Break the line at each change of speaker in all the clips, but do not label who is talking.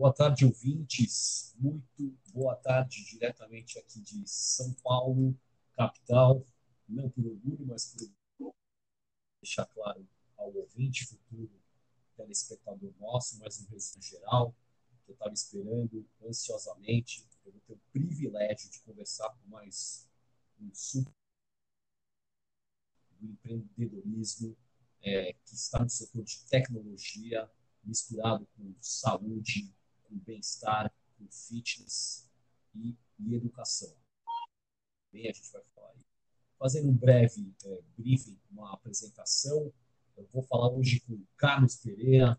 Boa tarde, ouvintes. Muito boa tarde, diretamente aqui de São Paulo, capital. Não por orgulho, mas por deixar claro ao ouvinte futuro, telespectador nosso, mas no resto geral, que eu estava esperando ansiosamente. Eu vou ter o privilégio de conversar com mais um super do empreendedorismo é, que está no setor de tecnologia, misturado com saúde, com bem-estar, com fitness e, e, educação. Bem, a gente vai falar aí. Fazendo um breve é, briefing, uma apresentação, eu vou falar hoje com o Carlos Pereira.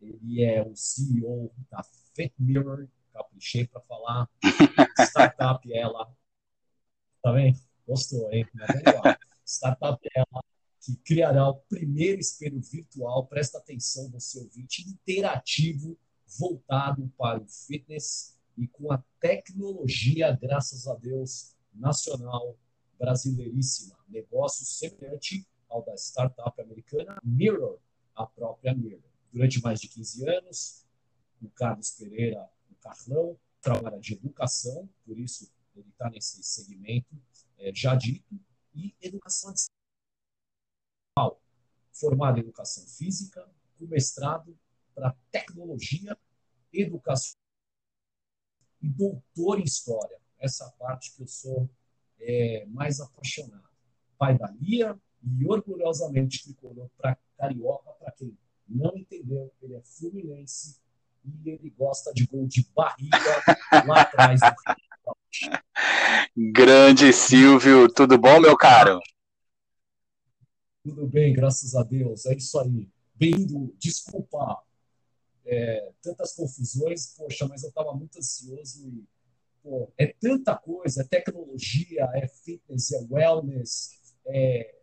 Ele é o CEO da Fit Mirror, caprichei para falar. Startup ela. Tá vendo? Gostou, hein? Startup ela que criará o primeiro espelho virtual, presta atenção, você ouvinte, interativo voltado para o fitness e com a tecnologia, graças a Deus, nacional, brasileiríssima. Negócio semelhante ao da startup americana Mirror, a própria Mirror. Durante mais de 15 anos, o Carlos Pereira, o Carlão, trabalha de educação, por isso ele está nesse segmento é, já dito, e educação formado em educação física, com mestrado para tecnologia educação e doutor em história. Essa parte que eu sou é, mais apaixonado. Pai da Lia e orgulhosamente tricolor para carioca, para quem não entendeu, ele é fluminense e ele gosta de gol de barriga lá atrás do
Grande Silvio, tudo bom, meu caro?
Tudo bem, graças a Deus. É isso aí. Bem-vindo. Desculpa é, tantas confusões, poxa, mas eu estava muito ansioso e pô, é tanta coisa, é tecnologia, é fitness, é wellness, é,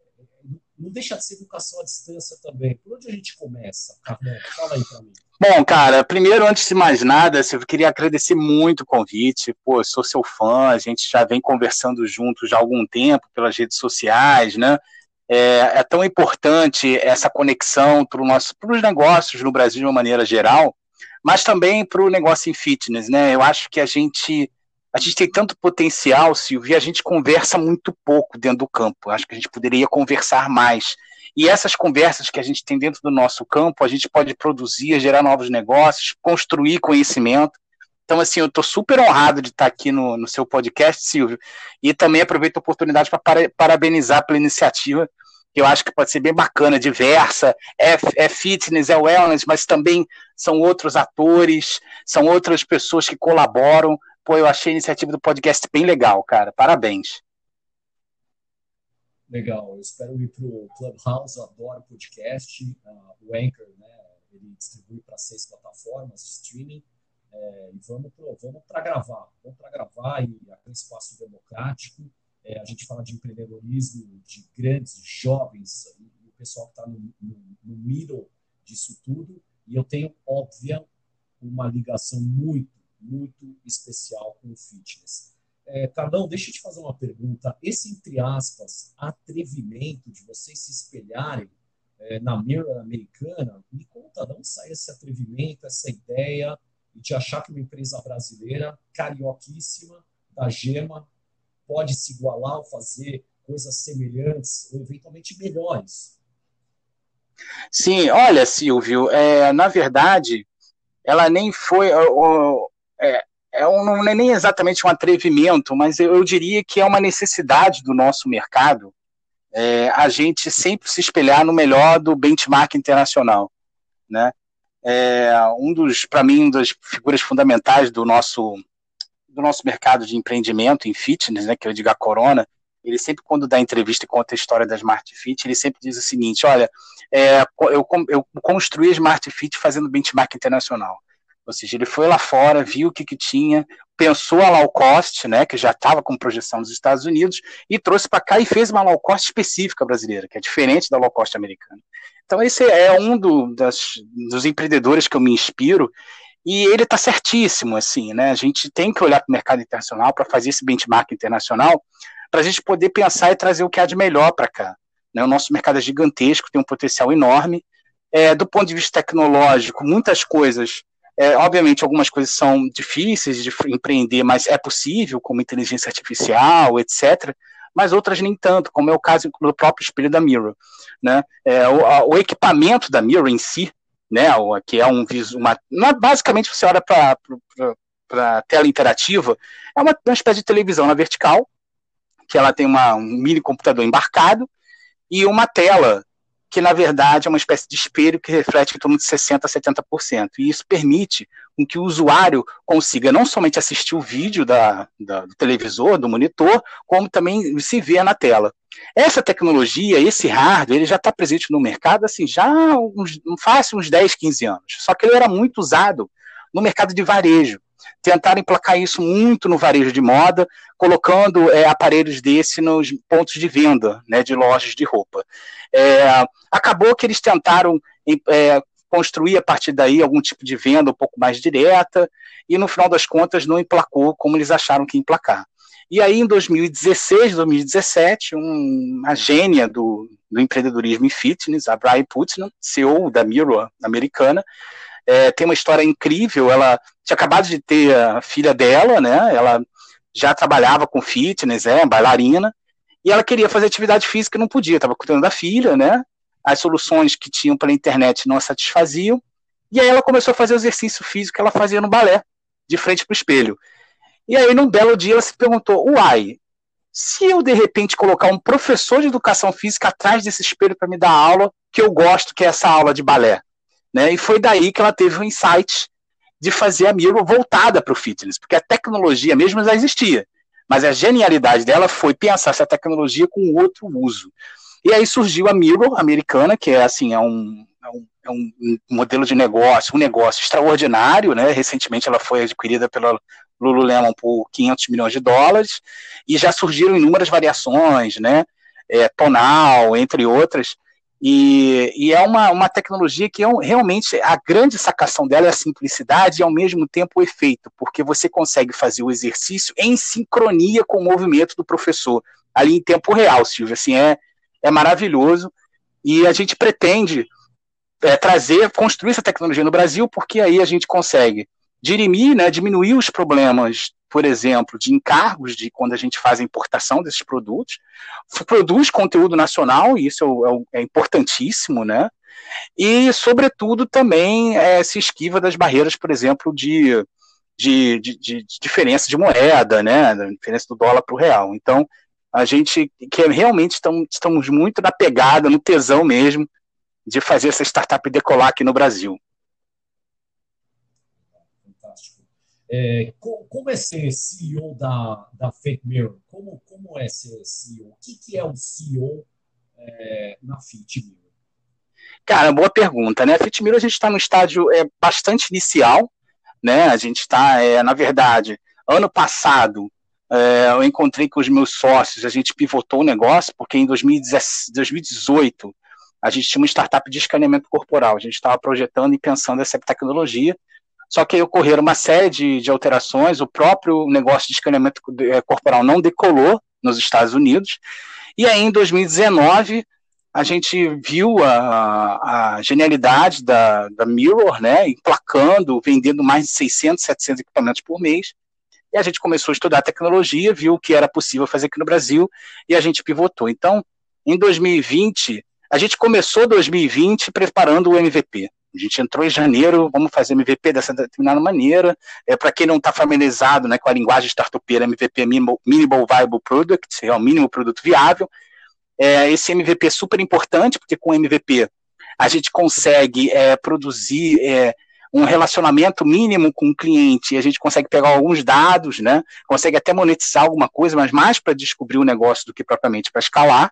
não deixa de ser educação à distância também. Por onde a gente começa, Carlão? Fala aí para mim.
Bom, cara, primeiro, antes de mais nada, eu queria agradecer muito o convite. Pô, sou seu fã, a gente já vem conversando juntos já há algum tempo pelas redes sociais, né? É, é tão importante essa conexão para os negócios no Brasil de uma maneira geral, mas também para o negócio em fitness, né? Eu acho que a gente a gente tem tanto potencial, Silvio, e a gente conversa muito pouco dentro do campo. Acho que a gente poderia conversar mais. E essas conversas que a gente tem dentro do nosso campo, a gente pode produzir, gerar novos negócios, construir conhecimento. Então, assim, eu estou super honrado de estar aqui no, no seu podcast, Silvio, e também aproveito a oportunidade para parabenizar pela iniciativa, que eu acho que pode ser bem bacana, diversa, é, é fitness, é wellness, mas também são outros atores, são outras pessoas que colaboram. Pô, eu achei a iniciativa do podcast bem legal, cara. Parabéns.
Legal, eu espero ir para o Clubhouse, eu adoro podcast. Uh, o Anchor, né, ele distribui para seis plataformas de streaming. É, e vamos para vamos gravar, vamos para gravar e aquele espaço democrático é, a gente fala de empreendedorismo de grandes, de jovens, e o pessoal que está no, no, no middle disso tudo. E eu tenho, óbvia, uma ligação muito, muito especial com o fitness. É, Carlão, deixa eu te fazer uma pergunta. Esse, entre aspas, atrevimento de vocês se espelharem é, na Mirror americana, me conta onde sai esse atrevimento, essa ideia de achar que uma empresa brasileira, carioquíssima, da Gema, pode se igualar ou fazer coisas semelhantes ou eventualmente melhores.
Sim, olha, Silvio, é, na verdade, ela nem foi. É, é um, não é nem exatamente um atrevimento, mas eu, eu, diria que é uma necessidade do nosso mercado é, a gente sempre se espelhar no melhor do benchmark internacional. Né? É, um dos, para mim, uma das figuras fundamentais do nosso do nosso mercado de empreendimento em fitness, né, que é o Edgar Corona, ele sempre, quando dá entrevista e conta a história da Smart Fit, ele sempre diz o seguinte: olha, é, eu, eu construí a Smart Fit fazendo benchmark internacional. Ou seja, ele foi lá fora, viu o que, que tinha, pensou a low cost, né, que já estava com projeção nos Estados Unidos, e trouxe para cá e fez uma low cost específica brasileira, que é diferente da low cost americana. Então, esse é um do, das, dos empreendedores que eu me inspiro, e ele está certíssimo, assim, né? A gente tem que olhar para o mercado internacional para fazer esse benchmark internacional, para a gente poder pensar e trazer o que há de melhor para cá. Né? O nosso mercado é gigantesco, tem um potencial enorme. É, do ponto de vista tecnológico, muitas coisas É, obviamente, algumas coisas são difíceis de empreender, mas é possível, como inteligência artificial, etc. Mas outras nem tanto, como é o caso do próprio espelho da Mirror. Né? É, o, a, o, equipamento da Mirror em si, né, que é um uma, uma basicamente você olha para a tela interativa, é uma, uma espécie de televisão na vertical, que ela tem uma, um mini computador embarcado e uma tela que na verdade é uma espécie de espelho que reflete em torno de 60% a 70%. E isso permite com que o usuário consiga não somente assistir o vídeo da, da, do televisor, do monitor, como também se ver na tela. Essa tecnologia, esse hardware, ele já está presente no mercado assim, já uns, faz uns 10, 15 anos. Só que ele era muito usado no mercado de varejo. Tentaram emplacar isso muito no varejo de moda, colocando é, aparelhos desse nos pontos de venda né, de lojas de roupa. É, acabou que eles tentaram é, construir a partir daí algum tipo de venda um pouco mais direta, e no final das contas não emplacou como eles acharam que ia emplacar. E aí, em 2016, 2017, um, uma gênia do, do empreendedorismo em fitness, a Brian Putnam, CEO da Mirror americana, é, tem uma história incrível. Ela tinha acabado de ter a filha dela, né? Ela já trabalhava com fitness, é, bailarina, e ela queria fazer atividade física e não podia, estava cuidando da filha, né? As soluções que tinham pela internet não a satisfaziam. E aí ela começou a fazer o exercício físico que ela fazia no balé, de frente para o espelho. E aí, num belo dia, ela se perguntou: uai, se eu de repente colocar um professor de educação física atrás desse espelho para me dar aula, que eu gosto, que é essa aula de balé? Né? E foi daí que ela teve o um insight de fazer a Miro voltada para o fitness, porque a tecnologia mesmo já existia, mas a genialidade dela foi pensar essa tecnologia com outro uso. E aí surgiu a Miro americana, que é assim, é um, é um, é um modelo de negócio, um negócio extraordinário, né? Recentemente ela foi adquirida pela Lululemon por 500 milhões de dólares, e já surgiram inúmeras variações, né? É, tonal, entre outras, e, e, é uma, uma tecnologia que é um, realmente a grande sacação dela é a simplicidade e ao mesmo tempo o efeito, porque você consegue fazer o exercício em sincronia com o movimento do professor, ali em tempo real, Silvio. Assim, é, é maravilhoso. E a gente pretende é, trazer, construir essa tecnologia no Brasil, porque aí a gente consegue dirimir, né, diminuir os problemas por exemplo, de encargos de quando a gente faz a importação desses produtos, produz conteúdo nacional, e isso é, é, é importantíssimo, né? E, sobretudo, também é, se esquiva das barreiras, por exemplo, de, de, de, de diferença de moeda, né? Diferença do dólar para o real. Então, a gente que realmente estamos, estamos muito na pegada, no tesão mesmo, de fazer essa startup decolar aqui no Brasil.
É, como é ser CEO da, da? Como, como é ser CEO? O que, que é um CEO é, na Fit Mirror?
Cara, boa pergunta, né? A Mirror a gente está no estágio é, bastante inicial, né? A gente está, é, na verdade, ano passado é, eu encontrei com os meus sócios, a gente pivotou o negócio, porque em 2018 a gente tinha uma startup de escaneamento corporal, a gente estava projetando e pensando essa tecnologia, só que aí ocorreram uma série de, de alterações, o próprio negócio de escaneamento eh, corporal não decolou nos Estados Unidos, e aí em 2019 a gente viu a, a genialidade da, da Mirror, né, emplacando, vendendo mais de 600, 700 equipamentos por mês, e a gente começou a estudar tecnologia, viu o que era possível fazer aqui no Brasil, e a gente pivotou. Então, em 2020, a gente começou 2020 preparando o MVP. A gente entrou em janeiro, vamos fazer MVP dessa determinada maneira. É, Para quem não está familiarizado né, com a linguagem startupeira, MVP é Minimal, Viable Product, é o mínimo produto viável. É, esse MVP é super importante, porque com o MVP a gente consegue é, produzir é, um relacionamento mínimo com o cliente, e a gente consegue pegar alguns dados, né, consegue até monetizar alguma coisa, mas mais para descobrir o negócio do que propriamente para escalar.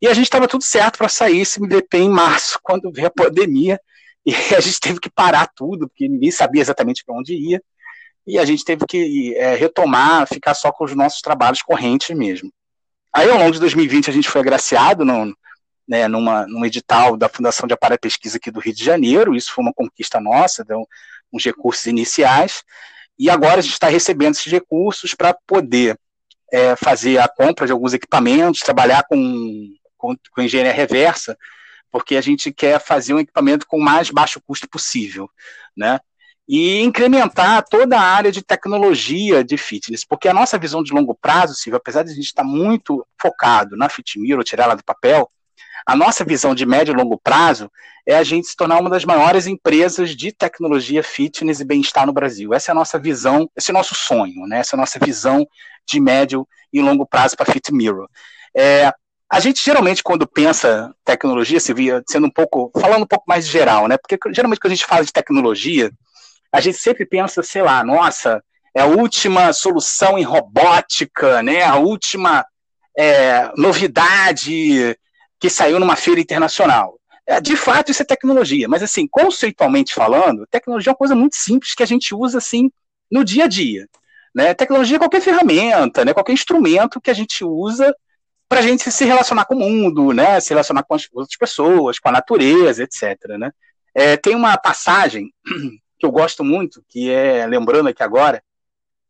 E a gente estava tudo certo para sair esse MVP em março, quando veio a pandemia, e a gente teve que parar tudo, porque ninguém sabia exatamente para onde ia, e a gente teve que é, retomar, ficar só com os nossos trabalhos correntes mesmo. Aí, ao longo de 2020, a gente foi agraciado no, né, numa, num edital da Fundação de Apara Pesquisa aqui do Rio de Janeiro, isso foi uma conquista nossa, deu uns recursos iniciais, e agora a gente está recebendo esses recursos para poder é, fazer a compra de alguns equipamentos, trabalhar com, com, com engenharia reversa, porque a gente quer fazer um equipamento com o mais baixo custo possível, né? e incrementar toda a área de tecnologia de fitness, porque a nossa visão de longo prazo, Silvio, apesar de a gente estar muito focado na FitMiro, tirar ela do papel, a nossa visão de médio e longo prazo é a gente se tornar uma das maiores empresas de tecnologia fitness e bem-estar no Brasil. Essa é a nossa visão, esse é o nosso sonho, né? essa é a nossa visão de médio e longo prazo para FitMiro. É, a gente geralmente, quando pensa tecnologia, se via sendo um pouco, falando um pouco mais geral, né? Porque geralmente quando a gente fala de tecnologia, a gente sempre pensa, sei lá, nossa, é a última solução em robótica, né? A última é, novidade que saiu numa feira internacional. É, de fato, isso é tecnologia, mas assim, conceitualmente falando, tecnologia é uma coisa muito simples que a gente usa assim no dia a dia. Né? Tecnologia é qualquer ferramenta, né? qualquer instrumento que a gente usa para a gente se relacionar com o mundo, né? se relacionar com as outras pessoas, com a natureza, etc. Né? É, tem uma passagem que eu gosto muito, que é, lembrando aqui agora,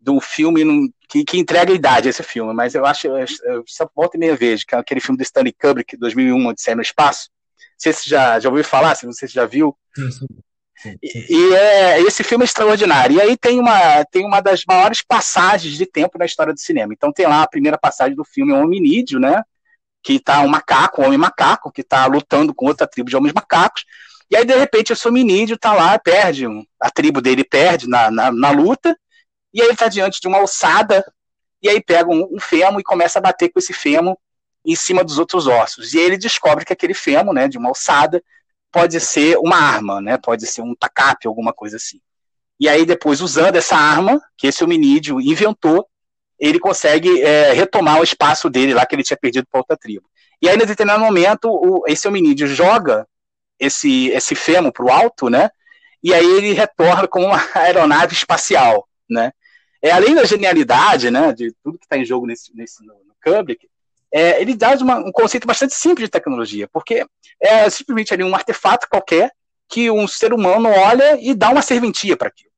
do filme que, que entrega a idade esse filme, mas eu acho, eu, só volta e meia vez, que é aquele filme do Stanley Kubrick, 2001, Odisseia no Espaço. Não sei se já, já ouviu falar, se você já viu. Sim, sim. E, e é, esse filme é extraordinário. E aí tem uma, tem uma das maiores passagens de tempo na história do cinema. Então tem lá a primeira passagem do filme, um hominídeo, né? Que tá um macaco, um homem macaco, que tá lutando com outra tribo de homens macacos. E aí, de repente, esse hominídeo tá lá, perde, a tribo dele perde na, na, na luta, e aí ele tá diante de uma alçada, e aí pega um, um fêmur e começa a bater com esse fêmur em cima dos outros ossos. E aí ele descobre que aquele fêmur, né, de uma alçada, pode ser uma arma, né, pode ser um tacape, alguma coisa assim. E aí depois, usando essa arma, que esse hominídeo inventou, ele consegue é, retomar o espaço dele lá que ele tinha perdido para outra tribo. E aí, em determinado momento, o, esse hominídeo joga esse, esse fêmur para o alto, né? E aí ele retorna como uma aeronave espacial, né? É, além da genialidade, né, de tudo que está em jogo nesse, nesse, no, no Kubrick, é, ele dá uma, um conceito bastante simples de tecnologia, porque é simplesmente ali um artefato qualquer que um ser humano olha e dá uma serventia para aquilo.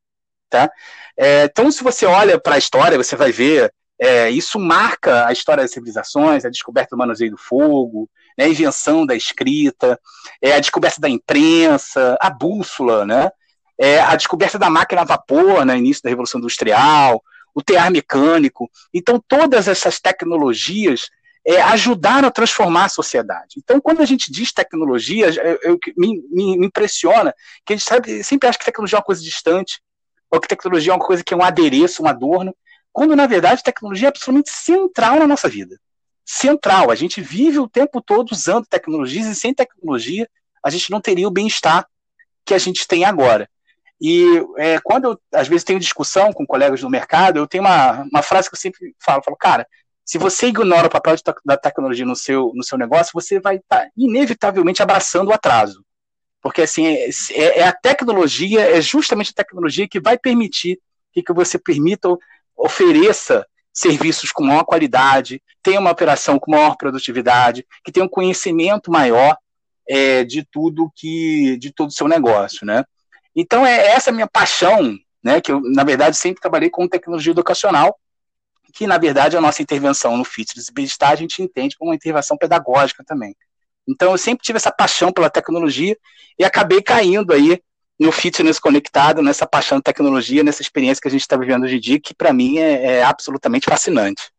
Tá? É, então, se você olha para a história, você vai ver é, isso marca a história das civilizações, a descoberta do manuseio do fogo, né, a invenção da escrita, é, a descoberta da imprensa, a bússola, né, é, a descoberta da máquina a vapor no né, início da Revolução Industrial, o tear mecânico. Então, todas essas tecnologias é, ajudaram a transformar a sociedade. Então, quando a gente diz tecnologia, eu, eu, me, me, impressiona que a gente sabe, sempre acha que tecnologia é uma coisa distante, ou que tecnologia é uma coisa que é um adereço, um adorno quando na verdade tecnologia é absolutamente central na nossa vida. Central. A gente vive o tempo todo usando tecnologias e sem tecnologia a gente não teria o bem-estar que a gente tem agora. E é, quando eu, às vezes, tenho discussão com colegas do mercado, eu tenho uma, uma frase que eu sempre falo, falo, cara, se você ignora o papel da tecnologia no seu, no seu negócio, você vai estar tá, inevitavelmente abraçando o atraso. Porque assim, é, é, é, a tecnologia, é justamente a tecnologia que vai permitir que, que você permita ofereça serviços com maior qualidade, tenha uma operação com maior produtividade, que tenha um conhecimento maior é, de tudo que de todo o seu negócio, né? Então é essa minha paixão, né? Que eu na verdade sempre trabalhei com tecnologia educacional, que na verdade a nossa intervenção no e bem-estar a gente entende como uma intervenção pedagógica também. Então eu sempre tive essa paixão pela tecnologia e acabei caindo aí no fitness conectado, nessa paixão de tecnologia, nessa experiência que a gente está vivendo hoje em dia, que para mim é, é, absolutamente fascinante.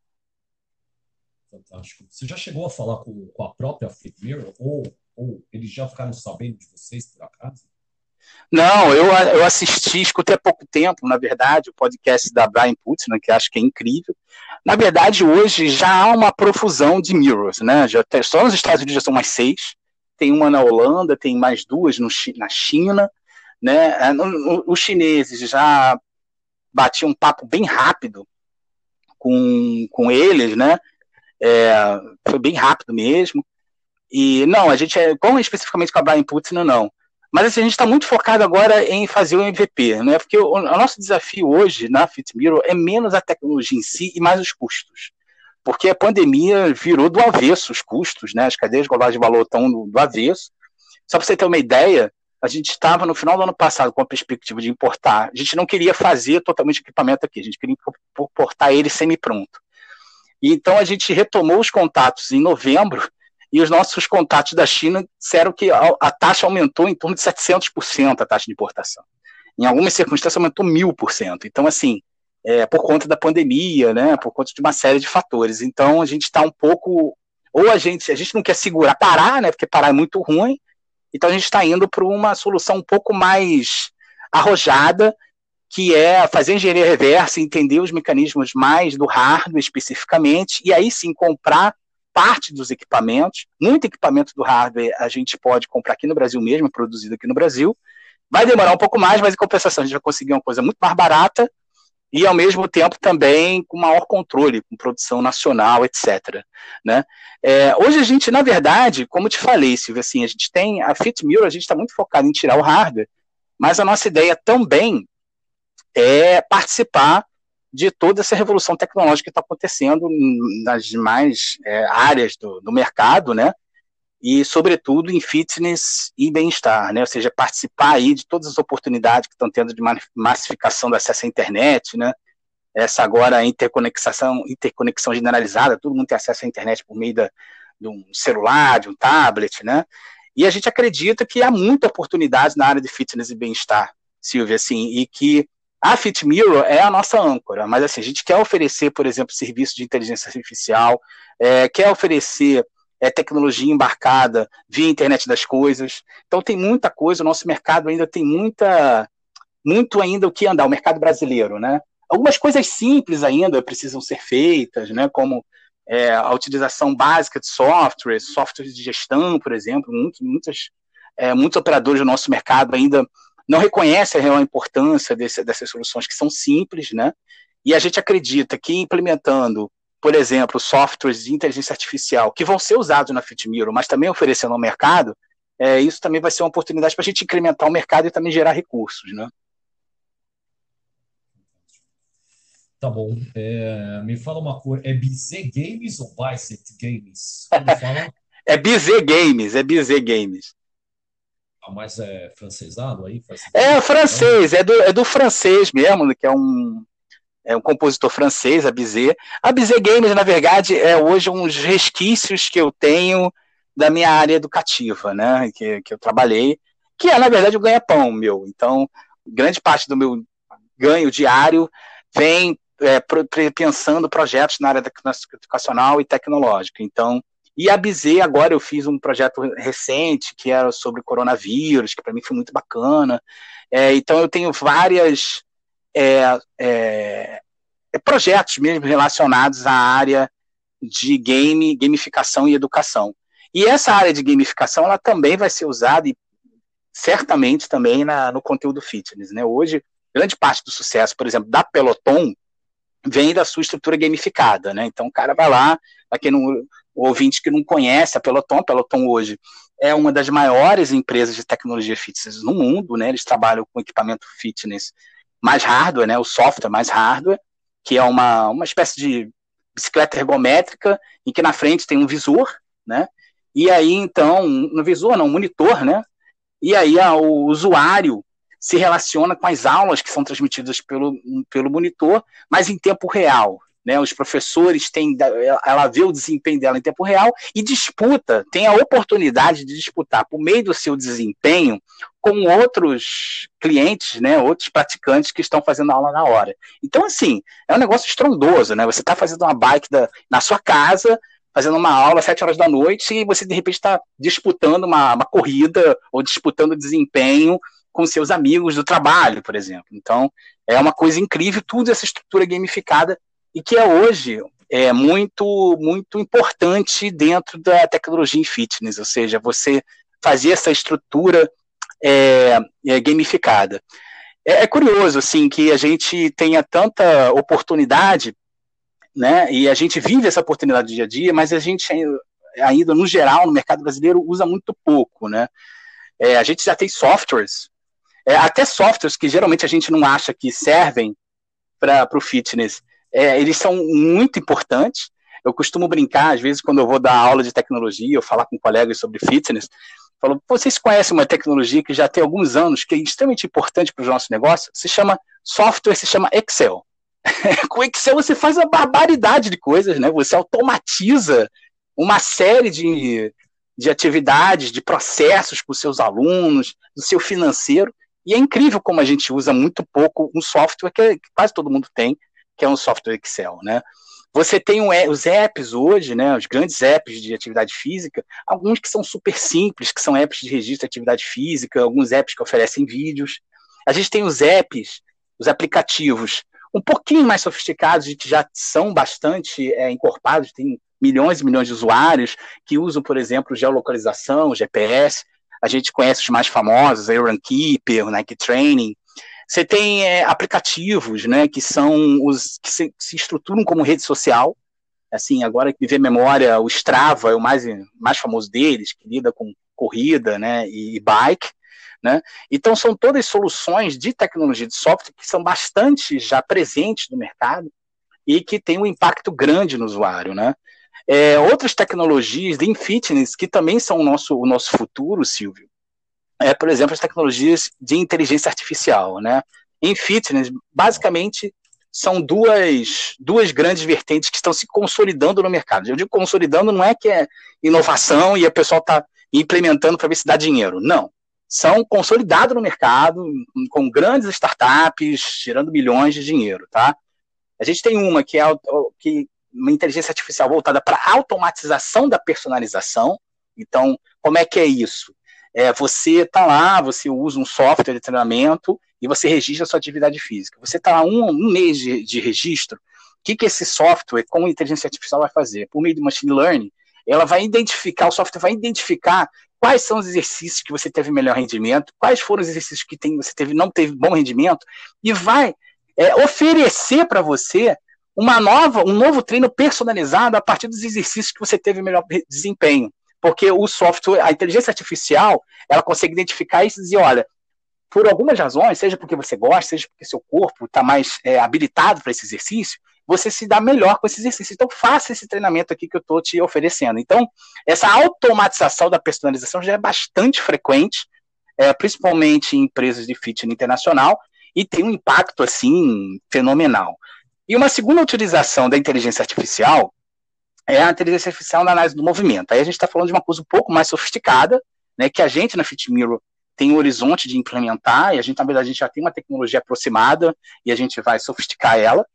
Fantástico. Você já chegou a falar com, com a própria FitMirror ou, ou eles já ficaram sabendo de vocês, por acaso?
Não, eu, eu assisti, escutei há pouco tempo, na verdade, o podcast da Brian Putzman, que acho que é incrível. Na verdade, hoje já há uma profusão de mirrors, né? Já, só nos Estados Unidos já são mais seis, tem uma na Holanda, tem mais duas no, na China, né? É, os chineses já batiam um papo bem rápido com, com eles, né? É, foi bem rápido mesmo. E não, a gente é, com especificamente com a Brian Putin, não. Mas assim, a gente está muito focado agora em fazer o MVP, né? Porque o, o nosso desafio hoje na FitMirror é menos a tecnologia em si e mais os custos. Porque a pandemia virou do avesso os custos, né? As cadeias globais de valor estão do, do avesso. Só para você ter uma ideia, a gente estava no final do ano passado com a perspectiva de importar. A gente não queria fazer totalmente equipamento aqui, a gente queria importar ele semi-pronto. Então a gente retomou os contatos em novembro e os nossos contatos da China disseram que a, taxa aumentou em torno de 700% a taxa de importação. em algumas circunstâncias aumentou mil por cento. Então, assim, é, por conta da pandemia, né, por conta de uma série de fatores. Então, a gente está um pouco, ou a gente, a gente não quer segurar, parar, né, porque parar é muito ruim, então a gente está indo para uma solução um pouco mais arrojada, que é fazer engenharia reversa, entender os mecanismos mais do hardware especificamente, e aí sim comprar parte dos equipamentos. Muito equipamento do hardware a gente pode comprar aqui no Brasil mesmo, produzido aqui no Brasil. Vai demorar um pouco mais, mas em compensação a gente vai conseguir uma coisa muito mais barata e ao mesmo tempo também com maior controle, com produção nacional, etc. Né? É, hoje a gente, na verdade, como te falei, Silvia, assim, a gente tem a FitMirror, a gente está muito focado em tirar o hardware, mas a nossa ideia também é participar de toda essa revolução tecnológica que está acontecendo nas demais é, áreas do, do mercado, né? e, sobretudo, em fitness e bem-estar, né? Ou seja, participar aí de todas as oportunidades que estão tendo de massificação do acesso à internet, né? Essa agora interconexão, interconexão generalizada, todo mundo tem acesso à internet por meio da, de um celular, de um tablet, né? E a gente acredita que há muita oportunidade na área de fitness e bem-estar, Silvia, assim, e que a FitMirror é a nossa âncora, mas assim, a gente quer oferecer, por exemplo, serviço de inteligência artificial, é, quer oferecer é, tecnologia embarcada via internet das coisas. Então tem muita coisa, o nosso mercado ainda tem muita, muito ainda o que andar, o mercado brasileiro, né? Algumas coisas simples ainda precisam ser feitas, né? Como é, a utilização básica de softwares, softwares de gestão, por exemplo, muitos, muitas, é, muitos operadores do nosso mercado ainda não reconhecem a real importância desse, dessas soluções que são simples, né? E a gente acredita que implementando por exemplo, softwares de inteligência artificial que vão ser usados na FitMiro, mas também oferecendo ao mercado, é, isso também vai ser uma oportunidade para a gente incrementar o mercado e também gerar recursos, né?
Tá bom. É, me fala uma coisa, é BZ Games ou Bicep Games? Como
fala? é BZ Games, é BZ Games.
Ah, mas é francesado aí?
É francês, é do, é do francês mesmo, que é um, é um compositor francês, a Bizet. A Bizet Games, na verdade, é hoje uns resquícios que eu tenho da minha área educativa, né, que, que eu trabalhei, que é, na verdade, o ganha-pão meu. Então, grande parte do meu ganho diário vem é, pensando projetos na área educacional e tecnológica. Então, e a Bizet, agora eu fiz um projeto recente que era sobre coronavírus, que para mim foi muito bacana. É, então, eu tenho várias é, é, é, projetos mesmo relacionados à área de game, gamificação e educação. E essa área de gamificação ela também vai ser usada e certamente também na, no conteúdo fitness. Né? Hoje, grande parte do sucesso, por exemplo, da Peloton vem da sua estrutura gamificada. Né? Então o cara vai lá, para quem não, o ouvinte que não conhece a Peloton, a Peloton hoje é uma das maiores empresas de tecnologia fitness no mundo, né? Eles trabalham com equipamento fitness mais hardware, né, o software mais hardware, que é uma, uma espécie de bicicleta ergométrica em que na frente tem um visor, né? E aí então, no visor não, um monitor, né? E aí o usuário se relaciona com as aulas que são transmitidas pelo, pelo monitor, mas em tempo real né? Os professores têm, ela vê o desempenho dela em tempo real e disputa, tem a oportunidade de disputar por meio do seu desempenho com outros clientes, né? Outros praticantes que estão fazendo aula na hora. Então, assim, é um negócio estrondoso, né? Você está fazendo uma bike da, na sua casa, fazendo uma aula às sete horas da noite e você de repente está disputando uma, uma corrida ou disputando desempenho com seus amigos do trabalho, por exemplo. Então, é uma coisa incrível, tudo essa estrutura gamificada e que é hoje é muito muito importante dentro da tecnologia em fitness, ou seja, você fazer essa estrutura é, é, gamificada. É, é, curioso assim que a gente tenha tanta oportunidade, né? E a gente vive essa oportunidade dia a dia, mas a gente ainda no geral no mercado brasileiro usa muito pouco, né? É, a gente já tem softwares, é, até softwares que geralmente a gente não acha que servem para o fitness é, eles são muito importantes. Eu costumo brincar, às vezes, quando eu vou dar aula de tecnologia, eu falar com colegas sobre fitness, falo, vocês conhecem uma tecnologia que já tem alguns anos, que é extremamente importante para o nosso negócio? Se chama software, se chama Excel. com Excel você faz uma barbaridade de coisas, né? Você automatiza uma série de, de atividades, de processos os seus alunos, do seu financeiro. E é incrível como a gente usa muito pouco um software que, quase todo mundo tem, que é um software Excel, né? Você tem os apps hoje, né, os grandes apps de atividade física, alguns que são super simples, que são apps de registro de atividade física, alguns apps que oferecem vídeos. A gente tem os apps, os aplicativos um pouquinho mais sofisticados e que já são bastante é, encorpados, tem milhões e milhões de usuários que usam, por exemplo, geolocalização, GPS. A gente conhece os mais famosos, a Runkeeper, o Nike Training. Você tem é, aplicativos, né, que são os que se, se, estruturam como rede social. Assim, agora que memória, o Strava é o mais, mais famoso deles, que lida com corrida, né, e, e bike. Né? Então, são todas soluções de tecnologia de software que são bastante já presentes no mercado e que têm um impacto grande no usuário. Né? É, outras tecnologias de fitness que também são o nosso, o nosso futuro, Silvio, é, por exemplo, as tecnologias de inteligência artificial. Né? Em fitness, basicamente, são duas, duas grandes vertentes que estão se consolidando no mercado. Eu digo consolidando, não é que é inovação e o pessoal está implementando para ver se dá dinheiro. Não são consolidados no mercado, com grandes startups, gerando milhões de dinheiro, tá? A gente tem uma que é que, uma inteligência artificial voltada para automatização da personalização. Então, como é que é isso? É, você está lá, você usa um software de treinamento e você registra a sua atividade física. Você está lá um, um mês de, de registro. O que, que esse software com inteligência artificial vai fazer? Por meio de machine learning, ela vai identificar, o software vai identificar quais são os exercícios que você teve melhor rendimento, quais foram os exercícios que tem, você teve, não teve bom rendimento, e vai é, oferecer para você uma nova, um novo treino personalizado a partir dos exercícios que você teve melhor desempenho. Porque o software, a inteligência artificial, ela consegue identificar isso e dizer, olha, por algumas razões, seja porque você gosta, seja porque seu corpo está mais é, habilitado para esse exercício, você se dá melhor com esse exercício. Então, faça esse treinamento aqui que eu estou te oferecendo. Então, essa automatização da personalização já é bastante frequente, é, principalmente em empresas de fitness internacional, e tem um impacto, assim, fenomenal. E uma segunda utilização da inteligência artificial é a inteligência artificial na análise do movimento. Aí a gente está falando de uma coisa um pouco mais sofisticada, né, que a gente na FitMirror tem um horizonte de implementar, e a gente, na verdade, a gente já tem uma tecnologia aproximada, e a gente vai sofisticar ela,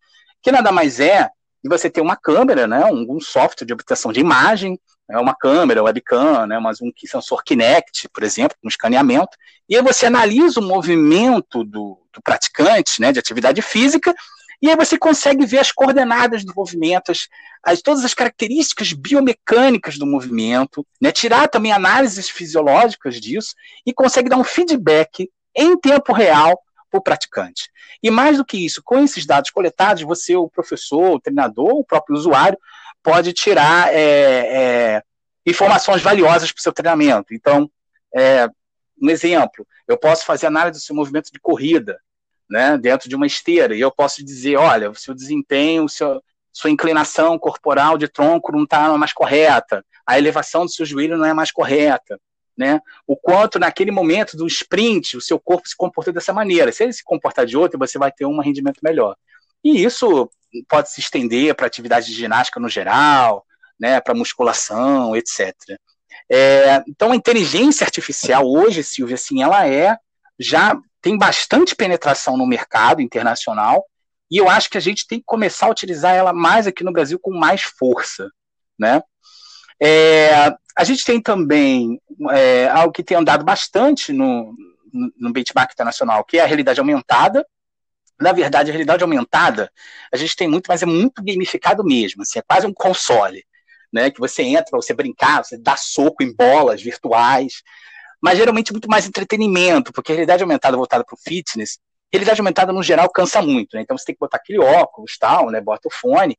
que nada mais é de você ter uma câmera, né, um, um software de obtenção de imagem, né, uma câmera, webcam, né, mas um sensor Kinect, por exemplo, um escaneamento, e aí você analisa o movimento do, do praticante, né, de atividade física, e aí você consegue ver as coordenadas do movimento, as, as, todas as características biomecânicas do movimento, né, tirar também análises fisiológicas disso, e consegue dar um feedback em tempo real para o praticante. E mais do que isso, com esses dados coletados, você, o professor, o treinador, o próprio usuário, pode tirar é, é, informações valiosas para o seu treinamento. Então, é, um exemplo, eu posso fazer análise do seu movimento de corrida, né, dentro de uma esteira, e eu posso dizer, olha, o seu desempenho, o seu, sua inclinação corporal de tronco não está mais correta, a elevação do seu joelho não é mais correta, né? O quanto naquele momento do sprint o seu corpo se comportou dessa maneira. Se ele se comportar de outra, você vai ter um rendimento melhor. E isso pode se estender para atividade de ginástica no geral, né, para musculação, etc. É, então a inteligência artificial hoje, Silvia, assim, ela é já tem bastante penetração no mercado internacional e eu acho que a gente tem que começar a utilizar ela mais aqui no Brasil com mais força, né? É, a gente tem também é, algo que tem andado bastante no, no benchmark internacional, que é a realidade aumentada. Na verdade, a realidade aumentada, a gente tem muito, mas é muito gamificado mesmo. Assim, é quase um console, né? Que você entra você brincar, você dá soco em bolas virtuais, mas geralmente muito mais entretenimento, porque a realidade aumentada voltada para o fitness, realidade aumentada no geral cansa muito, né? Então você tem que botar aquele óculos, tal, né? Bota o fone,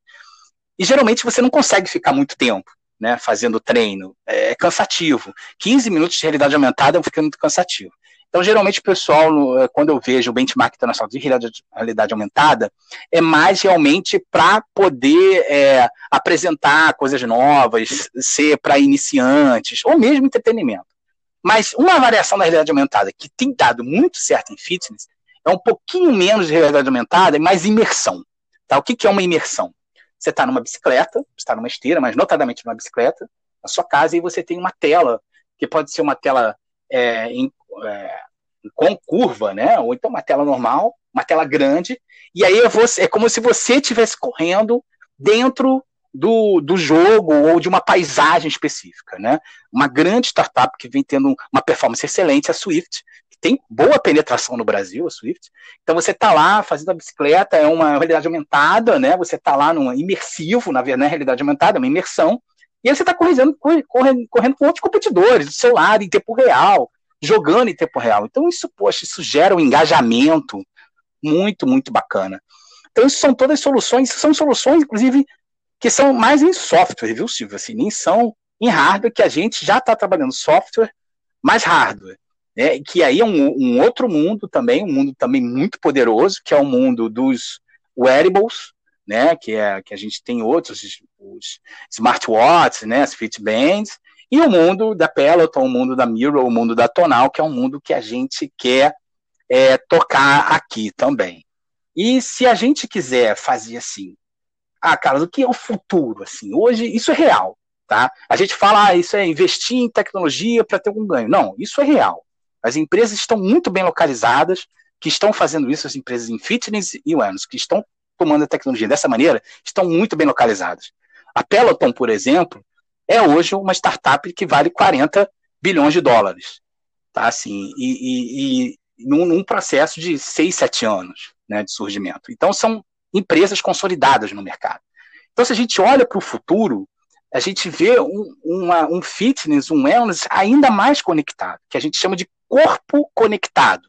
e geralmente você não consegue ficar muito tempo né, fazendo treino, é cansativo. 15 minutos de realidade aumentada fica muito cansativo. Então, geralmente, o pessoal, é, quando eu vejo o benchmark internacional de realidade aumentada, é mais realmente para poder é, apresentar coisas novas, ser para iniciantes, ou mesmo entretenimento. Mas uma variação da realidade aumentada que tem dado muito certo em fitness é um pouquinho menos de realidade aumentada e mais imersão. Tá? O que, que é uma imersão? Você está numa bicicleta, está numa esteira, mas notadamente numa bicicleta, na sua casa, e você tem uma tela, que pode ser uma tela é, em, é, com curva, né? Ou então uma tela normal, uma tela grande, e aí você, é como se você estivesse correndo dentro do, do jogo ou de uma paisagem específica, né? Uma grande startup que vem tendo uma performance excelente, a Swift, que tem boa penetração no Brasil, a Swift. Então você está lá fazendo a bicicleta, é uma realidade aumentada, né? Você está lá num imersivo, na verdade, é realidade aumentada, é uma imersão. E aí você está correndo, correndo, correndo com outros competidores, do seu lado, em tempo real, jogando em tempo real. Então isso, poxa, isso gera um engajamento muito, muito bacana. Então isso são todas soluções, são soluções, inclusive, que são mais em software, viu, Silvio? Assim, nem são em hardware, que a gente já está trabalhando software, mais hardware. Né? Que aí é um, um, outro mundo também, um mundo também muito poderoso, que é o mundo dos wearables, né? Que, é, que a gente tem outros, os smartwatches, né? As Fitbands, e o mundo da Peloton, o mundo da Mirror, o mundo da Tonal, que é um mundo que a gente quer é, tocar aqui também. E se a gente quiser fazer assim, ah, Carlos, o que é o futuro? Assim, hoje isso é real, tá? A gente fala, ah, isso é investir em tecnologia para ter algum ganho. Não, isso é real. As empresas estão muito bem localizadas, que estão fazendo isso, as empresas em fitness e wellness, que estão tomando a tecnologia dessa maneira, estão muito bem localizadas. A Peloton, por exemplo, é hoje uma startup que vale 40 bilhões de dólares, tá? Assim, e, e, e num, num, processo de 6, 7 anos né, de surgimento. Então, são empresas consolidadas no mercado. Então, se a gente olha para o futuro, a gente vê um, uma, um fitness, um wellness ainda mais conectado, que a gente chama de corpo conectado.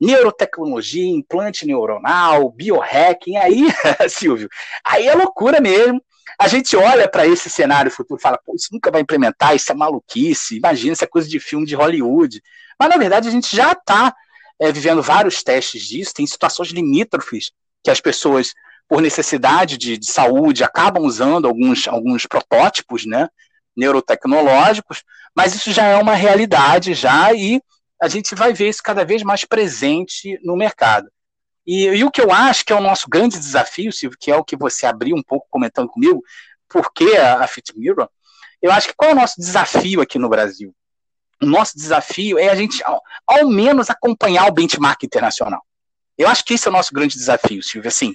Neurotecnologia, implante neuronal, biohacking, aí, Silvio, aí é loucura mesmo. A gente olha para esse cenário futuro e fala, pô, isso nunca vai implementar, isso é maluquice, imagina, isso é coisa de filme de Hollywood. Mas, na verdade, a gente já está é, vivendo vários testes disso, tem situações limítrofes que as pessoas, por necessidade de, de saúde, acabam usando alguns, alguns protótipos, né, neurotecnológicos, mas isso já é uma realidade já e a gente vai ver isso cada vez mais presente no mercado. E, e, o que eu acho que é o nosso grande desafio, Silvio, que é o que você abriu um pouco comentando comigo, por que a, a Fit Mirror, eu acho que qual é o nosso desafio aqui no Brasil? O nosso desafio é a gente, ao, ao menos, acompanhar o benchmark internacional. Eu acho que esse é o nosso grande desafio, Silvio. Assim,